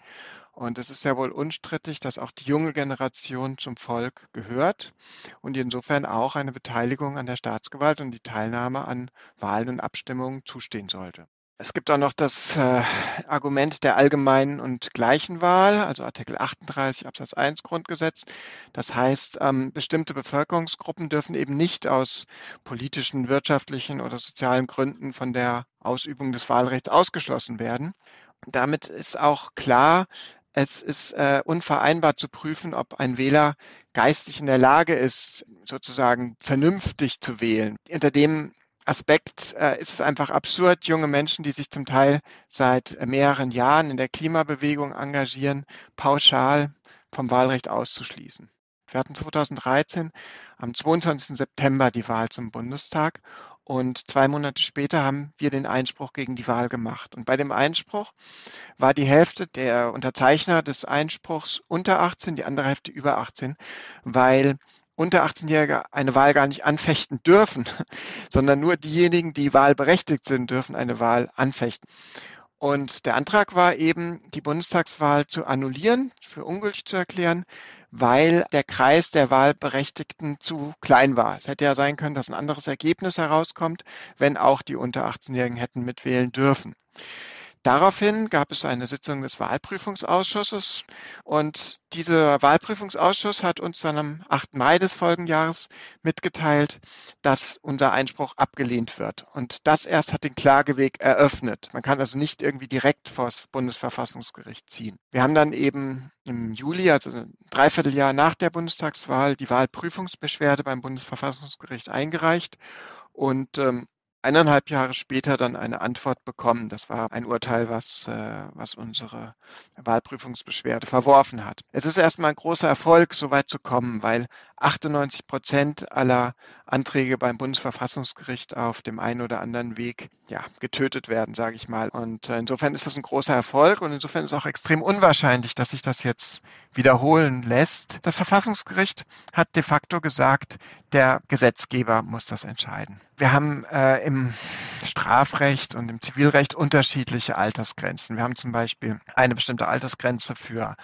Und es ist ja wohl unstrittig, dass auch die junge Generation zum Volk gehört und insofern auch eine Beteiligung an der Staatsgewalt und die Teilnahme an Wahlen und Abstimmungen zustehen sollte. Es gibt auch noch das äh, Argument der allgemeinen und gleichen Wahl, also Artikel 38 Absatz 1 Grundgesetz. Das heißt, ähm, bestimmte Bevölkerungsgruppen dürfen eben nicht aus politischen, wirtschaftlichen oder sozialen Gründen von der Ausübung des Wahlrechts ausgeschlossen werden. Damit ist auch klar, es ist äh, unvereinbar zu prüfen, ob ein Wähler geistig in der Lage ist, sozusagen vernünftig zu wählen. Unter dem Aspekt äh, ist es einfach absurd, junge Menschen, die sich zum Teil seit mehreren Jahren in der Klimabewegung engagieren, pauschal vom Wahlrecht auszuschließen. Wir hatten 2013 am 22. September die Wahl zum Bundestag und zwei Monate später haben wir den Einspruch gegen die Wahl gemacht. Und bei dem Einspruch war die Hälfte der Unterzeichner des Einspruchs unter 18, die andere Hälfte über 18, weil unter 18-Jährige eine Wahl gar nicht anfechten dürfen, (laughs) sondern nur diejenigen, die wahlberechtigt sind, dürfen eine Wahl anfechten. Und der Antrag war eben, die Bundestagswahl zu annullieren, für ungültig zu erklären, weil der Kreis der Wahlberechtigten zu klein war. Es hätte ja sein können, dass ein anderes Ergebnis herauskommt, wenn auch die unter 18-Jährigen hätten mitwählen dürfen. Daraufhin gab es eine Sitzung des Wahlprüfungsausschusses und dieser Wahlprüfungsausschuss hat uns dann am 8. Mai des Folgenjahres mitgeteilt, dass unser Einspruch abgelehnt wird. Und das erst hat den Klageweg eröffnet. Man kann also nicht irgendwie direkt vor das Bundesverfassungsgericht ziehen. Wir haben dann eben im Juli, also ein Dreivierteljahr nach der Bundestagswahl, die Wahlprüfungsbeschwerde beim Bundesverfassungsgericht eingereicht. Und ähm, eineinhalb Jahre später dann eine Antwort bekommen. Das war ein Urteil, was, äh, was unsere Wahlprüfungsbeschwerde verworfen hat. Es ist erstmal ein großer Erfolg, so weit zu kommen, weil 98 Prozent aller Anträge beim Bundesverfassungsgericht auf dem einen oder anderen Weg ja, getötet werden, sage ich mal. Und äh, insofern ist das ein großer Erfolg und insofern ist auch extrem unwahrscheinlich, dass sich das jetzt wiederholen lässt. Das Verfassungsgericht hat de facto gesagt, der Gesetzgeber muss das entscheiden. Wir haben äh, im Strafrecht und im Zivilrecht unterschiedliche Altersgrenzen. Wir haben zum Beispiel eine bestimmte Altersgrenze für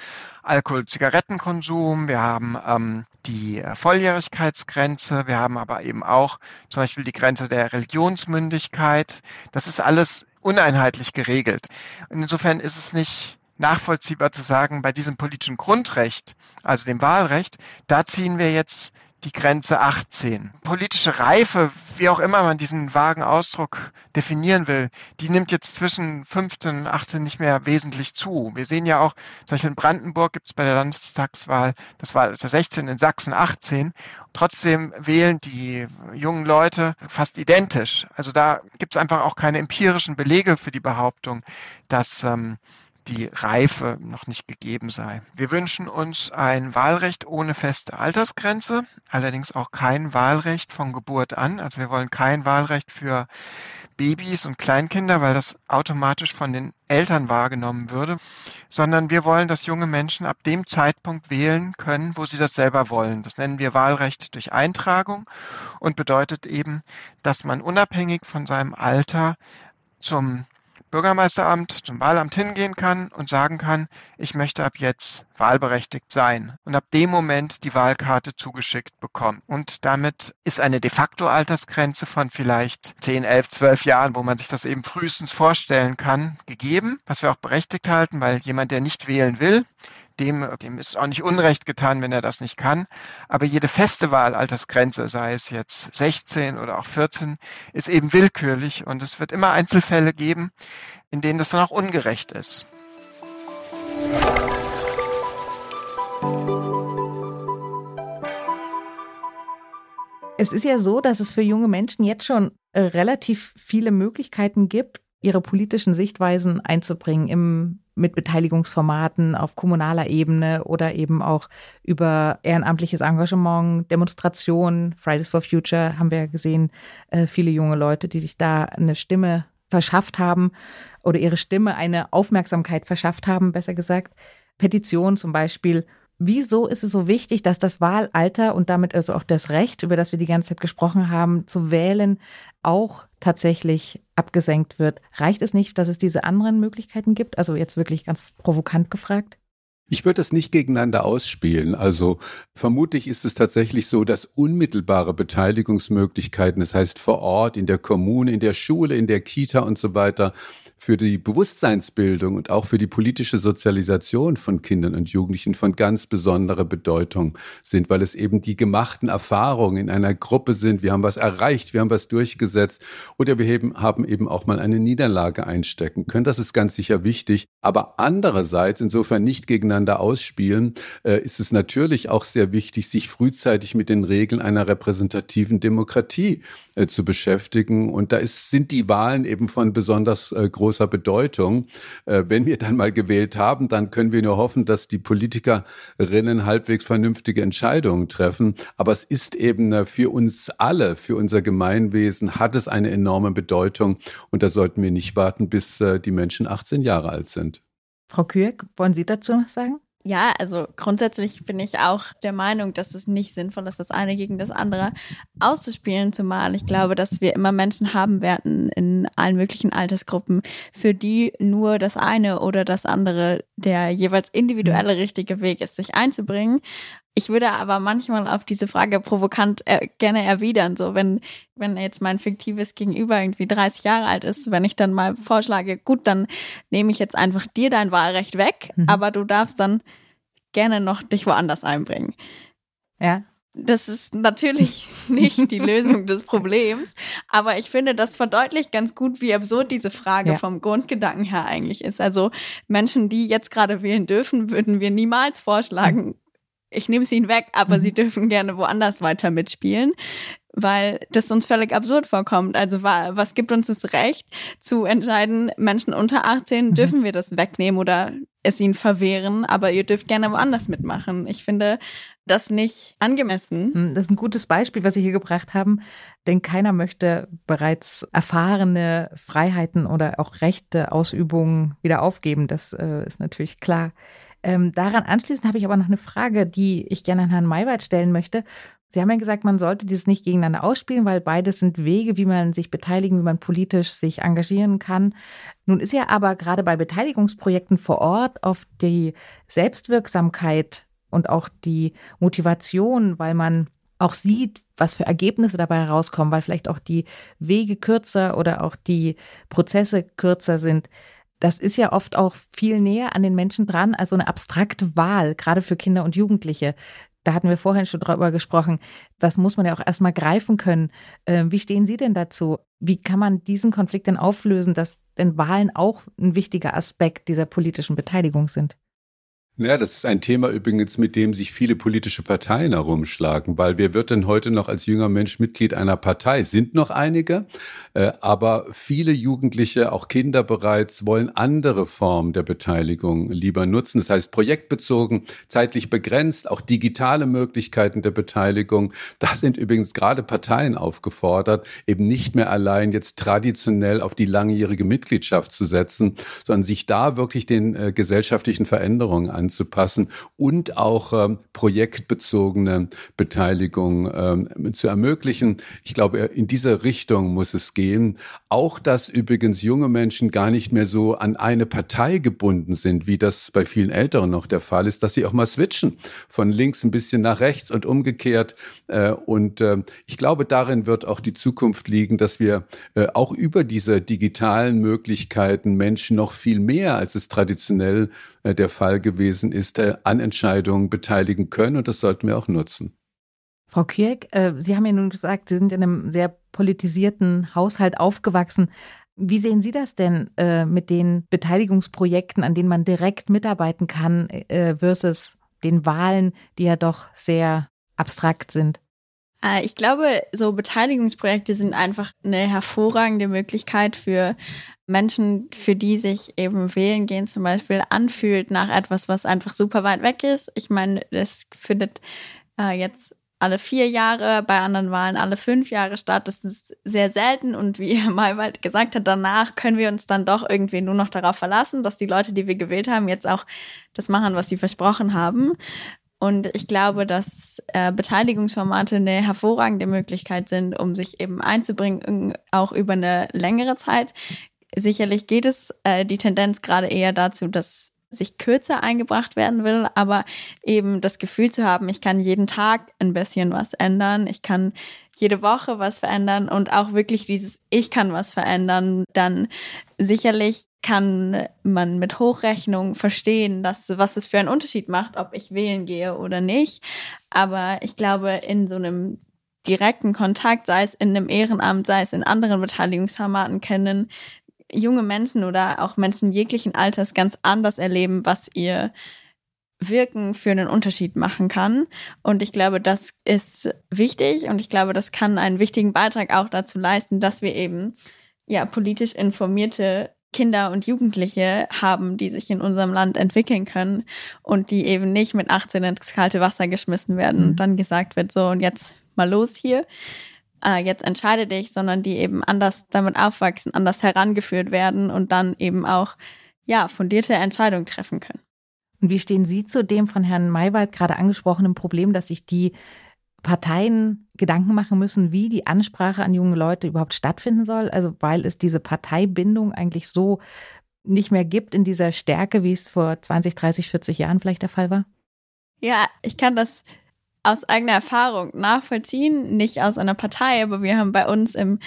Alkohol-Zigarettenkonsum, wir haben ähm, die äh, Volljährigkeitsgrenze, wir haben aber eben auch zum Beispiel die Grenze der Religionsmündigkeit. Das ist alles uneinheitlich geregelt. Und insofern ist es nicht nachvollziehbar zu sagen, bei diesem politischen Grundrecht, also dem Wahlrecht, da ziehen wir jetzt die Grenze 18. Politische Reife, wie auch immer man diesen vagen Ausdruck definieren will, die nimmt jetzt zwischen 15 und 18 nicht mehr wesentlich zu. Wir sehen ja auch, zum Beispiel in Brandenburg gibt es bei der Landtagswahl, das war 16, in Sachsen 18. Trotzdem wählen die jungen Leute fast identisch. Also da gibt es einfach auch keine empirischen Belege für die Behauptung, dass ähm, die Reife noch nicht gegeben sei. Wir wünschen uns ein Wahlrecht ohne feste Altersgrenze, allerdings auch kein Wahlrecht von Geburt an. Also wir wollen kein Wahlrecht für Babys und Kleinkinder, weil das automatisch von den Eltern wahrgenommen würde, sondern wir wollen, dass junge Menschen ab dem Zeitpunkt wählen können, wo sie das selber wollen. Das nennen wir Wahlrecht durch Eintragung und bedeutet eben, dass man unabhängig von seinem Alter zum Bürgermeisteramt, zum Wahlamt hingehen kann und sagen kann, ich möchte ab jetzt wahlberechtigt sein und ab dem Moment die Wahlkarte zugeschickt bekommen. Und damit ist eine de facto Altersgrenze von vielleicht 10, 11, 12 Jahren, wo man sich das eben frühestens vorstellen kann, gegeben, was wir auch berechtigt halten, weil jemand, der nicht wählen will, dem, dem ist auch nicht Unrecht getan, wenn er das nicht kann. Aber jede feste Wahlaltersgrenze, sei es jetzt 16 oder auch 14, ist eben willkürlich und es wird immer Einzelfälle geben, in denen das dann auch ungerecht ist. Es ist ja so, dass es für junge Menschen jetzt schon äh, relativ viele Möglichkeiten gibt, ihre politischen Sichtweisen einzubringen im mit Beteiligungsformaten auf kommunaler Ebene oder eben auch über ehrenamtliches Engagement, Demonstrationen, Fridays for Future haben wir gesehen, äh, viele junge Leute, die sich da eine Stimme verschafft haben oder ihre Stimme eine Aufmerksamkeit verschafft haben, besser gesagt. Petitionen zum Beispiel Wieso ist es so wichtig, dass das Wahlalter und damit also auch das Recht, über das wir die ganze Zeit gesprochen haben, zu wählen, auch tatsächlich abgesenkt wird? Reicht es nicht, dass es diese anderen Möglichkeiten gibt? Also jetzt wirklich ganz provokant gefragt. Ich würde das nicht gegeneinander ausspielen. Also vermutlich ist es tatsächlich so, dass unmittelbare Beteiligungsmöglichkeiten, das heißt vor Ort, in der Kommune, in der Schule, in der Kita und so weiter, für die Bewusstseinsbildung und auch für die politische Sozialisation von Kindern und Jugendlichen von ganz besonderer Bedeutung sind, weil es eben die gemachten Erfahrungen in einer Gruppe sind. Wir haben was erreicht, wir haben was durchgesetzt oder wir haben eben auch mal eine Niederlage einstecken können. Das ist ganz sicher wichtig. Aber andererseits, insofern nicht gegeneinander ausspielen, äh, ist es natürlich auch sehr wichtig, sich frühzeitig mit den Regeln einer repräsentativen Demokratie äh, zu beschäftigen. Und da ist, sind die Wahlen eben von besonders äh, großer Bedeutung. Äh, wenn wir dann mal gewählt haben, dann können wir nur hoffen, dass die Politikerinnen halbwegs vernünftige Entscheidungen treffen. Aber es ist eben äh, für uns alle, für unser Gemeinwesen, hat es eine enorme Bedeutung. Und da sollten wir nicht warten, bis äh, die Menschen 18 Jahre alt sind. Frau Kürk, wollen Sie dazu noch sagen? Ja, also grundsätzlich bin ich auch der Meinung, dass es nicht sinnvoll ist, das eine gegen das andere auszuspielen, zumal ich glaube, dass wir immer Menschen haben werden in allen möglichen Altersgruppen, für die nur das eine oder das andere der jeweils individuelle richtige Weg ist, sich einzubringen. Ich würde aber manchmal auf diese Frage provokant äh, gerne erwidern, so wenn, wenn jetzt mein fiktives Gegenüber irgendwie 30 Jahre alt ist, wenn ich dann mal vorschlage, gut, dann nehme ich jetzt einfach dir dein Wahlrecht weg, mhm. aber du darfst dann gerne noch dich woanders einbringen. Ja. Das ist natürlich (laughs) nicht die Lösung des Problems, aber ich finde, das verdeutlicht ganz gut, wie absurd diese Frage ja. vom Grundgedanken her eigentlich ist. Also Menschen, die jetzt gerade wählen dürfen, würden wir niemals vorschlagen, ich nehme es ihnen weg, aber mhm. sie dürfen gerne woanders weiter mitspielen, weil das uns völlig absurd vorkommt. Also was gibt uns das Recht zu entscheiden, Menschen unter 18 mhm. dürfen wir das wegnehmen oder es ihnen verwehren, aber ihr dürft gerne woanders mitmachen. Ich finde das nicht angemessen. Mhm, das ist ein gutes Beispiel, was Sie hier gebracht haben, denn keiner möchte bereits erfahrene Freiheiten oder auch Rechte, Ausübungen wieder aufgeben. Das äh, ist natürlich klar. Ähm, daran anschließend habe ich aber noch eine Frage, die ich gerne an Herrn Maywald stellen möchte. Sie haben ja gesagt, man sollte dieses nicht gegeneinander ausspielen, weil beides sind Wege, wie man sich beteiligen, wie man politisch sich engagieren kann. Nun ist ja aber gerade bei Beteiligungsprojekten vor Ort auf die Selbstwirksamkeit und auch die Motivation, weil man auch sieht, was für Ergebnisse dabei herauskommen, weil vielleicht auch die Wege kürzer oder auch die Prozesse kürzer sind das ist ja oft auch viel näher an den Menschen dran als so eine abstrakte Wahl, gerade für Kinder und Jugendliche. Da hatten wir vorhin schon drüber gesprochen. Das muss man ja auch erstmal greifen können. Ähm, wie stehen Sie denn dazu? Wie kann man diesen Konflikt denn auflösen, dass denn Wahlen auch ein wichtiger Aspekt dieser politischen Beteiligung sind? Ja, das ist ein Thema übrigens, mit dem sich viele politische Parteien herumschlagen, weil wer wird denn heute noch als junger Mensch Mitglied einer Partei? Sind noch einige, äh, aber viele Jugendliche, auch Kinder bereits, wollen andere Formen der Beteiligung lieber nutzen. Das heißt projektbezogen, zeitlich begrenzt, auch digitale Möglichkeiten der Beteiligung. Da sind übrigens gerade Parteien aufgefordert, eben nicht mehr allein jetzt traditionell auf die langjährige Mitgliedschaft zu setzen, sondern sich da wirklich den äh, gesellschaftlichen Veränderungen an anzupassen und auch ähm, projektbezogene Beteiligung ähm, zu ermöglichen. Ich glaube, in diese Richtung muss es gehen. Auch, dass übrigens junge Menschen gar nicht mehr so an eine Partei gebunden sind, wie das bei vielen Älteren noch der Fall ist, dass sie auch mal switchen von links ein bisschen nach rechts und umgekehrt. Äh, und äh, ich glaube, darin wird auch die Zukunft liegen, dass wir äh, auch über diese digitalen Möglichkeiten Menschen noch viel mehr, als es traditionell der Fall gewesen ist, äh, an Entscheidungen beteiligen können. Und das sollten wir auch nutzen. Frau Kirk, äh, Sie haben ja nun gesagt, Sie sind in einem sehr politisierten Haushalt aufgewachsen. Wie sehen Sie das denn mit den Beteiligungsprojekten, an denen man direkt mitarbeiten kann, versus den Wahlen, die ja doch sehr abstrakt sind? Ich glaube, so Beteiligungsprojekte sind einfach eine hervorragende Möglichkeit für Menschen, für die sich eben wählen gehen zum Beispiel anfühlt nach etwas, was einfach super weit weg ist. Ich meine, das findet äh, jetzt alle vier Jahre, bei anderen Wahlen alle fünf Jahre statt. Das ist sehr selten und wie (laughs) Herr Maywald gesagt hat, danach können wir uns dann doch irgendwie nur noch darauf verlassen, dass die Leute, die wir gewählt haben, jetzt auch das machen, was sie versprochen haben. Und ich glaube, dass äh, Beteiligungsformate eine hervorragende Möglichkeit sind, um sich eben einzubringen, auch über eine längere Zeit. Sicherlich geht es äh, die Tendenz gerade eher dazu, dass sich kürzer eingebracht werden will, aber eben das Gefühl zu haben, ich kann jeden Tag ein bisschen was ändern, ich kann jede Woche was verändern und auch wirklich dieses Ich kann was verändern, dann sicherlich kann man mit Hochrechnung verstehen, dass, was es für einen Unterschied macht, ob ich wählen gehe oder nicht. Aber ich glaube, in so einem direkten Kontakt, sei es in einem Ehrenamt, sei es in anderen Beteiligungsformaten, können junge Menschen oder auch Menschen jeglichen Alters ganz anders erleben, was ihr Wirken für einen Unterschied machen kann. Und ich glaube, das ist wichtig und ich glaube, das kann einen wichtigen Beitrag auch dazu leisten, dass wir eben ja politisch informierte Kinder und Jugendliche haben, die sich in unserem Land entwickeln können und die eben nicht mit 18 ins kalte Wasser geschmissen werden mhm. und dann gesagt wird, so und jetzt mal los hier, äh, jetzt entscheide dich, sondern die eben anders damit aufwachsen, anders herangeführt werden und dann eben auch ja fundierte Entscheidungen treffen können. Und wie stehen Sie zu dem von Herrn Maywald gerade angesprochenen Problem, dass sich die Parteien Gedanken machen müssen, wie die Ansprache an junge Leute überhaupt stattfinden soll? Also weil es diese Parteibindung eigentlich so nicht mehr gibt in dieser Stärke, wie es vor 20, 30, 40 Jahren vielleicht der Fall war? Ja, ich kann das aus eigener Erfahrung nachvollziehen, nicht aus einer Partei, aber wir haben bei uns im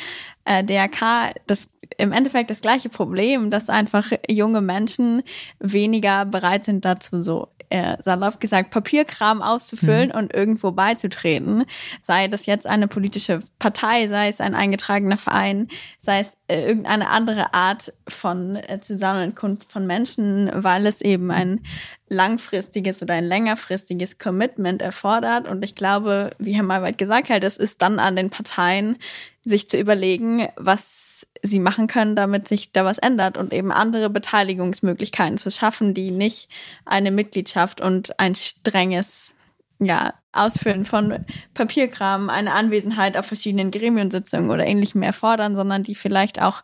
äh, DRK das im Endeffekt das gleiche Problem, dass einfach junge Menschen weniger bereit sind dazu, so äh, salopp gesagt, Papierkram auszufüllen mhm. und irgendwo beizutreten. Sei das jetzt eine politische Partei, sei es ein eingetragener Verein, sei es äh, irgendeine andere Art von äh, Zusammenkunft von Menschen, weil es eben ein langfristiges oder ein längerfristiges Commitment erfordert. Und ich glaube, wie Herr Malweit gesagt hat, es ist dann an den Parteien, sich zu überlegen, was sie machen können, damit sich da was ändert und eben andere Beteiligungsmöglichkeiten zu schaffen, die nicht eine Mitgliedschaft und ein strenges ja, Ausfüllen von Papierkram, eine Anwesenheit auf verschiedenen Gremiensitzungen oder ähnlichem erfordern, sondern die vielleicht auch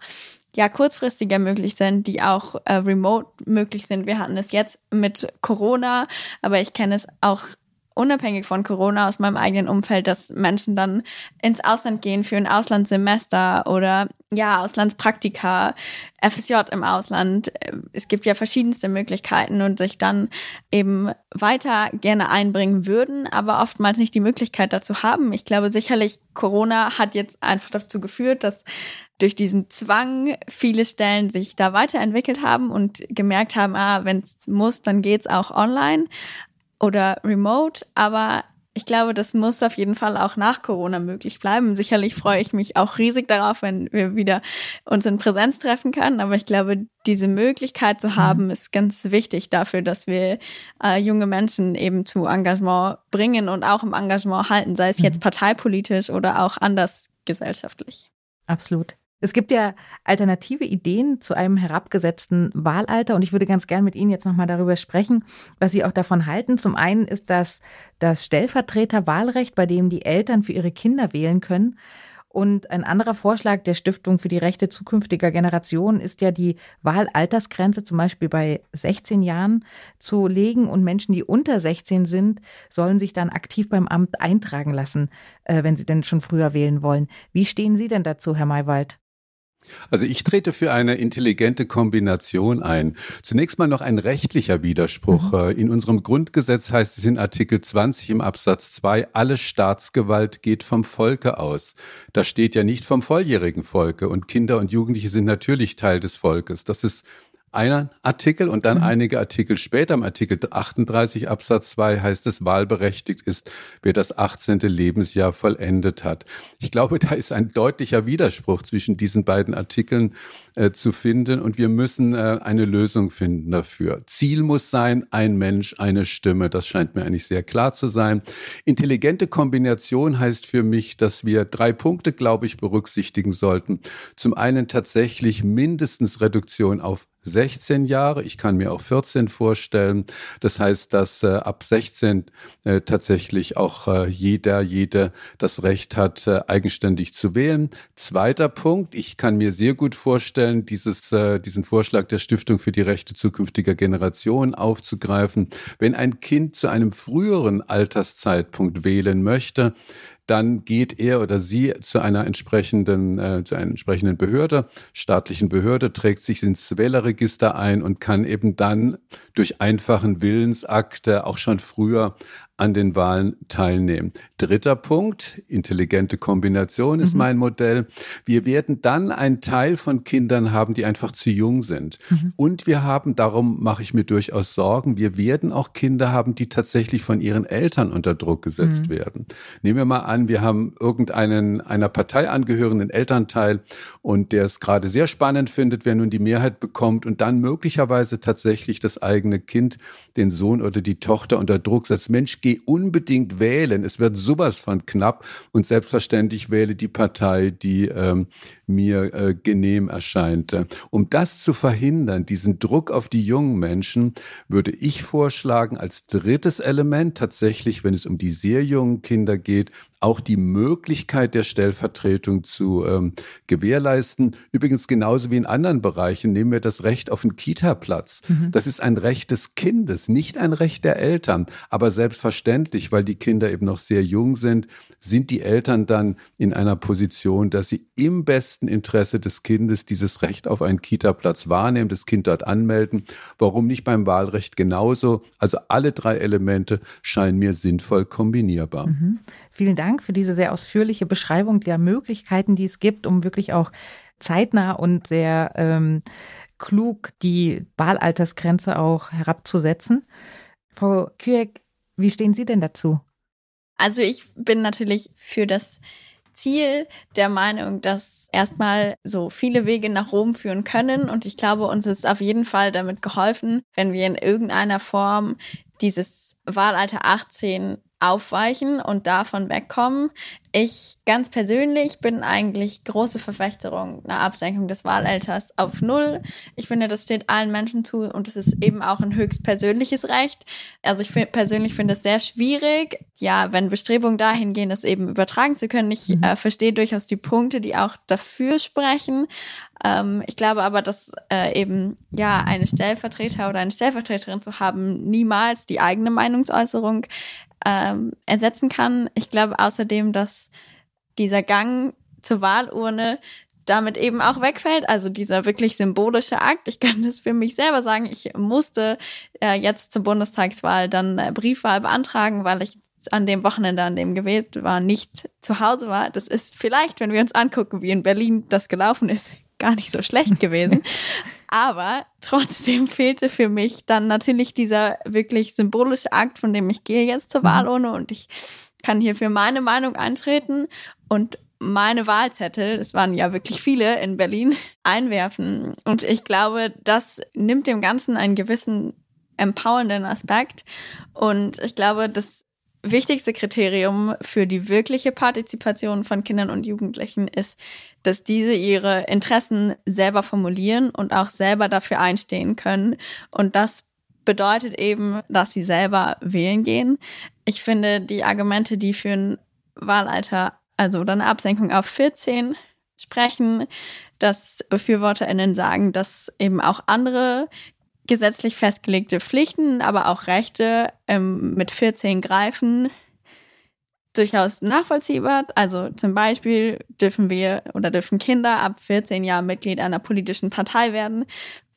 ja kurzfristiger möglich sind, die auch äh, remote möglich sind. Wir hatten es jetzt mit Corona, aber ich kenne es auch unabhängig von Corona aus meinem eigenen Umfeld, dass Menschen dann ins Ausland gehen für ein Auslandssemester oder ja, Auslandspraktika, FSJ im Ausland. Es gibt ja verschiedenste Möglichkeiten und sich dann eben weiter gerne einbringen würden, aber oftmals nicht die Möglichkeit dazu haben. Ich glaube sicherlich, Corona hat jetzt einfach dazu geführt, dass durch diesen Zwang viele Stellen sich da weiterentwickelt haben und gemerkt haben, ah, wenn es muss, dann geht's auch online oder remote, aber ich glaube, das muss auf jeden Fall auch nach Corona möglich bleiben. Sicherlich freue ich mich auch riesig darauf, wenn wir wieder uns in Präsenz treffen können. Aber ich glaube, diese Möglichkeit zu haben, mhm. ist ganz wichtig dafür, dass wir äh, junge Menschen eben zu Engagement bringen und auch im Engagement halten, sei es jetzt mhm. parteipolitisch oder auch anders gesellschaftlich. Absolut. Es gibt ja alternative Ideen zu einem herabgesetzten Wahlalter und ich würde ganz gern mit Ihnen jetzt nochmal darüber sprechen, was Sie auch davon halten. Zum einen ist das das Stellvertreterwahlrecht, bei dem die Eltern für ihre Kinder wählen können. Und ein anderer Vorschlag der Stiftung für die Rechte zukünftiger Generationen ist ja die Wahlaltersgrenze zum Beispiel bei 16 Jahren zu legen und Menschen, die unter 16 sind, sollen sich dann aktiv beim Amt eintragen lassen, äh, wenn sie denn schon früher wählen wollen. Wie stehen Sie denn dazu, Herr Maywald? Also ich trete für eine intelligente Kombination ein. Zunächst mal noch ein rechtlicher Widerspruch. Mhm. Äh, in unserem Grundgesetz heißt es in Artikel 20 im Absatz 2, alle Staatsgewalt geht vom Volke aus. Da steht ja nicht vom volljährigen Volke und Kinder und Jugendliche sind natürlich Teil des Volkes. Das ist einer Artikel und dann mhm. einige Artikel später, im Artikel 38 Absatz 2 heißt es, wahlberechtigt ist, wer das 18. Lebensjahr vollendet hat. Ich glaube, da ist ein deutlicher Widerspruch zwischen diesen beiden Artikeln äh, zu finden und wir müssen äh, eine Lösung finden dafür. Ziel muss sein, ein Mensch, eine Stimme. Das scheint mir eigentlich sehr klar zu sein. Intelligente Kombination heißt für mich, dass wir drei Punkte, glaube ich, berücksichtigen sollten. Zum einen tatsächlich mindestens Reduktion auf 16 Jahre. Ich kann mir auch 14 vorstellen. Das heißt, dass äh, ab 16 äh, tatsächlich auch äh, jeder, jede das Recht hat, äh, eigenständig zu wählen. Zweiter Punkt. Ich kann mir sehr gut vorstellen, dieses, äh, diesen Vorschlag der Stiftung für die Rechte zukünftiger Generationen aufzugreifen. Wenn ein Kind zu einem früheren Alterszeitpunkt wählen möchte, dann geht er oder sie zu einer entsprechenden, äh, zu einer entsprechenden Behörde, staatlichen Behörde, trägt sich ins Wählerregister ein und kann eben dann durch einfachen Willensakte auch schon früher an den Wahlen teilnehmen. Dritter Punkt, intelligente Kombination ist mhm. mein Modell. Wir werden dann einen Teil von Kindern haben, die einfach zu jung sind. Mhm. Und wir haben, darum mache ich mir durchaus Sorgen, wir werden auch Kinder haben, die tatsächlich von ihren Eltern unter Druck gesetzt mhm. werden. Nehmen wir mal an, wir haben irgendeinen einer Partei angehörenden Elternteil und der es gerade sehr spannend findet, wer nun die Mehrheit bekommt und dann möglicherweise tatsächlich das eigene Kind, den Sohn oder die Tochter unter Druck setzt. Mensch, geh unbedingt wählen. Es wird sowas von knapp und selbstverständlich wähle die Partei, die ähm, mir äh, genehm erscheint. Um das zu verhindern, diesen Druck auf die jungen Menschen, würde ich vorschlagen, als drittes Element tatsächlich, wenn es um die sehr jungen Kinder geht, auch die Möglichkeit der Stellvertretung zu ähm, gewährleisten. Übrigens genauso wie in anderen Bereichen nehmen wir das Recht auf einen Kita-Platz. Mhm. Das ist ein Recht des Kindes, nicht ein Recht der Eltern. Aber selbstverständlich selbstverständlich, weil die Kinder eben noch sehr jung sind, sind die Eltern dann in einer Position, dass sie im besten Interesse des Kindes dieses Recht auf einen Kita-Platz wahrnehmen, das Kind dort anmelden. Warum nicht beim Wahlrecht genauso? Also alle drei Elemente scheinen mir sinnvoll kombinierbar. Mhm. Vielen Dank für diese sehr ausführliche Beschreibung der Möglichkeiten, die es gibt, um wirklich auch zeitnah und sehr ähm, klug die Wahlaltersgrenze auch herabzusetzen. Frau Küeck, wie stehen Sie denn dazu? Also ich bin natürlich für das Ziel der Meinung, dass erstmal so viele Wege nach Rom führen können. Und ich glaube, uns ist auf jeden Fall damit geholfen, wenn wir in irgendeiner Form dieses Wahlalter 18 aufweichen und davon wegkommen. Ich ganz persönlich bin eigentlich große Verfechterung einer Absenkung des Wahlalters auf Null. Ich finde, das steht allen Menschen zu und es ist eben auch ein höchst persönliches Recht. Also ich find, persönlich finde es sehr schwierig, ja, wenn Bestrebungen dahin gehen, das eben übertragen zu können. Ich mhm. äh, verstehe durchaus die Punkte, die auch dafür sprechen. Ähm, ich glaube aber, dass äh, eben ja eine Stellvertreter oder eine Stellvertreterin zu haben niemals die eigene Meinungsäußerung ähm, ersetzen kann. Ich glaube außerdem, dass dieser Gang zur Wahlurne damit eben auch wegfällt. Also dieser wirklich symbolische Akt. Ich kann das für mich selber sagen. Ich musste äh, jetzt zur Bundestagswahl dann äh, Briefwahl beantragen, weil ich an dem Wochenende, an dem gewählt war, nicht zu Hause war. Das ist vielleicht, wenn wir uns angucken, wie in Berlin das gelaufen ist, gar nicht so schlecht (laughs) gewesen. Aber trotzdem fehlte für mich dann natürlich dieser wirklich symbolische Akt, von dem ich gehe jetzt zur mhm. Wahlurne und ich kann hier für meine Meinung eintreten und meine Wahlzettel, es waren ja wirklich viele in Berlin, (laughs) einwerfen. Und ich glaube, das nimmt dem Ganzen einen gewissen empowernden Aspekt. Und ich glaube, das wichtigste Kriterium für die wirkliche Partizipation von Kindern und Jugendlichen ist, dass diese ihre Interessen selber formulieren und auch selber dafür einstehen können. Und das bedeutet eben, dass sie selber wählen gehen. Ich finde die Argumente, die für ein Wahlalter, also eine Absenkung auf 14 sprechen, dass BefürworterInnen sagen, dass eben auch andere gesetzlich festgelegte Pflichten, aber auch Rechte ähm, mit 14 greifen, durchaus nachvollziehbar. Also zum Beispiel dürfen wir oder dürfen Kinder ab 14 Jahren Mitglied einer politischen Partei werden.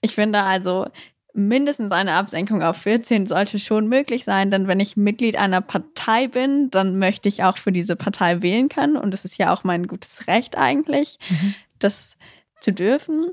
Ich finde also, mindestens eine Absenkung auf 14 sollte schon möglich sein, denn wenn ich Mitglied einer Partei bin, dann möchte ich auch für diese Partei wählen können und es ist ja auch mein gutes Recht eigentlich, mhm. das zu dürfen.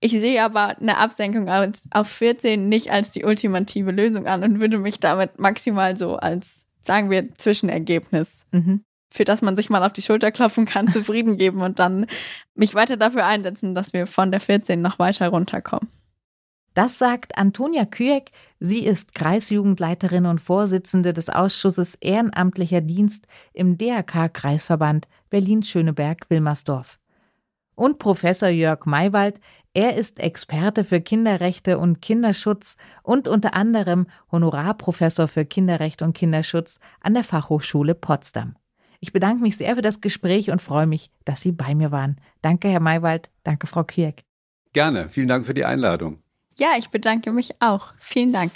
Ich sehe aber eine Absenkung auf 14 nicht als die ultimative Lösung an und würde mich damit maximal so als, sagen wir, Zwischenergebnis, mhm. für das man sich mal auf die Schulter klopfen kann, (laughs) zufrieden geben und dann mich weiter dafür einsetzen, dass wir von der 14 noch weiter runterkommen. Das sagt Antonia Küeck. Sie ist Kreisjugendleiterin und Vorsitzende des Ausschusses Ehrenamtlicher Dienst im DRK-Kreisverband Berlin-Schöneberg-Wilmersdorf. Und Professor Jörg Maywald. Er ist Experte für Kinderrechte und Kinderschutz und unter anderem Honorarprofessor für Kinderrecht und Kinderschutz an der Fachhochschule Potsdam. Ich bedanke mich sehr für das Gespräch und freue mich, dass Sie bei mir waren. Danke, Herr Maywald. Danke, Frau Kirk. Gerne. Vielen Dank für die Einladung. Ja, ich bedanke mich auch. Vielen Dank.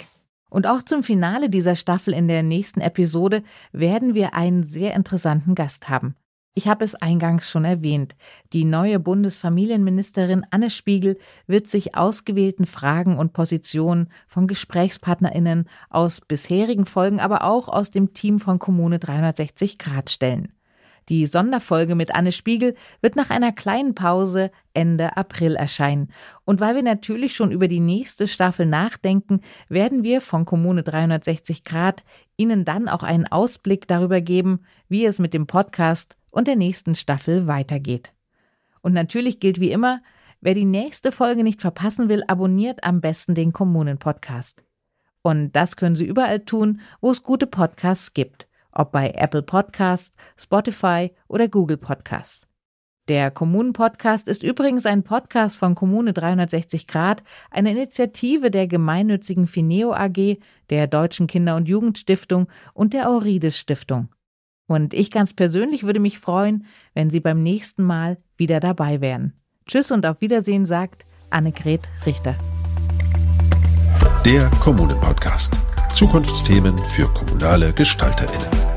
Und auch zum Finale dieser Staffel in der nächsten Episode werden wir einen sehr interessanten Gast haben. Ich habe es eingangs schon erwähnt. Die neue Bundesfamilienministerin Anne Spiegel wird sich ausgewählten Fragen und Positionen von Gesprächspartnerinnen aus bisherigen Folgen, aber auch aus dem Team von Kommune 360 Grad stellen. Die Sonderfolge mit Anne Spiegel wird nach einer kleinen Pause Ende April erscheinen. Und weil wir natürlich schon über die nächste Staffel nachdenken, werden wir von Kommune 360 Grad Ihnen dann auch einen Ausblick darüber geben, wie es mit dem Podcast und der nächsten Staffel weitergeht. Und natürlich gilt wie immer, wer die nächste Folge nicht verpassen will, abonniert am besten den Kommunen-Podcast. Und das können Sie überall tun, wo es gute Podcasts gibt ob bei Apple Podcasts, Spotify oder Google Podcasts. Der Kommunen-Podcast ist übrigens ein Podcast von Kommune 360 Grad, eine Initiative der gemeinnützigen Fineo AG, der Deutschen Kinder- und Jugendstiftung und der Aurides Stiftung. Und ich ganz persönlich würde mich freuen, wenn Sie beim nächsten Mal wieder dabei wären. Tschüss und auf Wiedersehen sagt Annegret Richter. Der Kommunen-Podcast. Zukunftsthemen für kommunale GestalterInnen.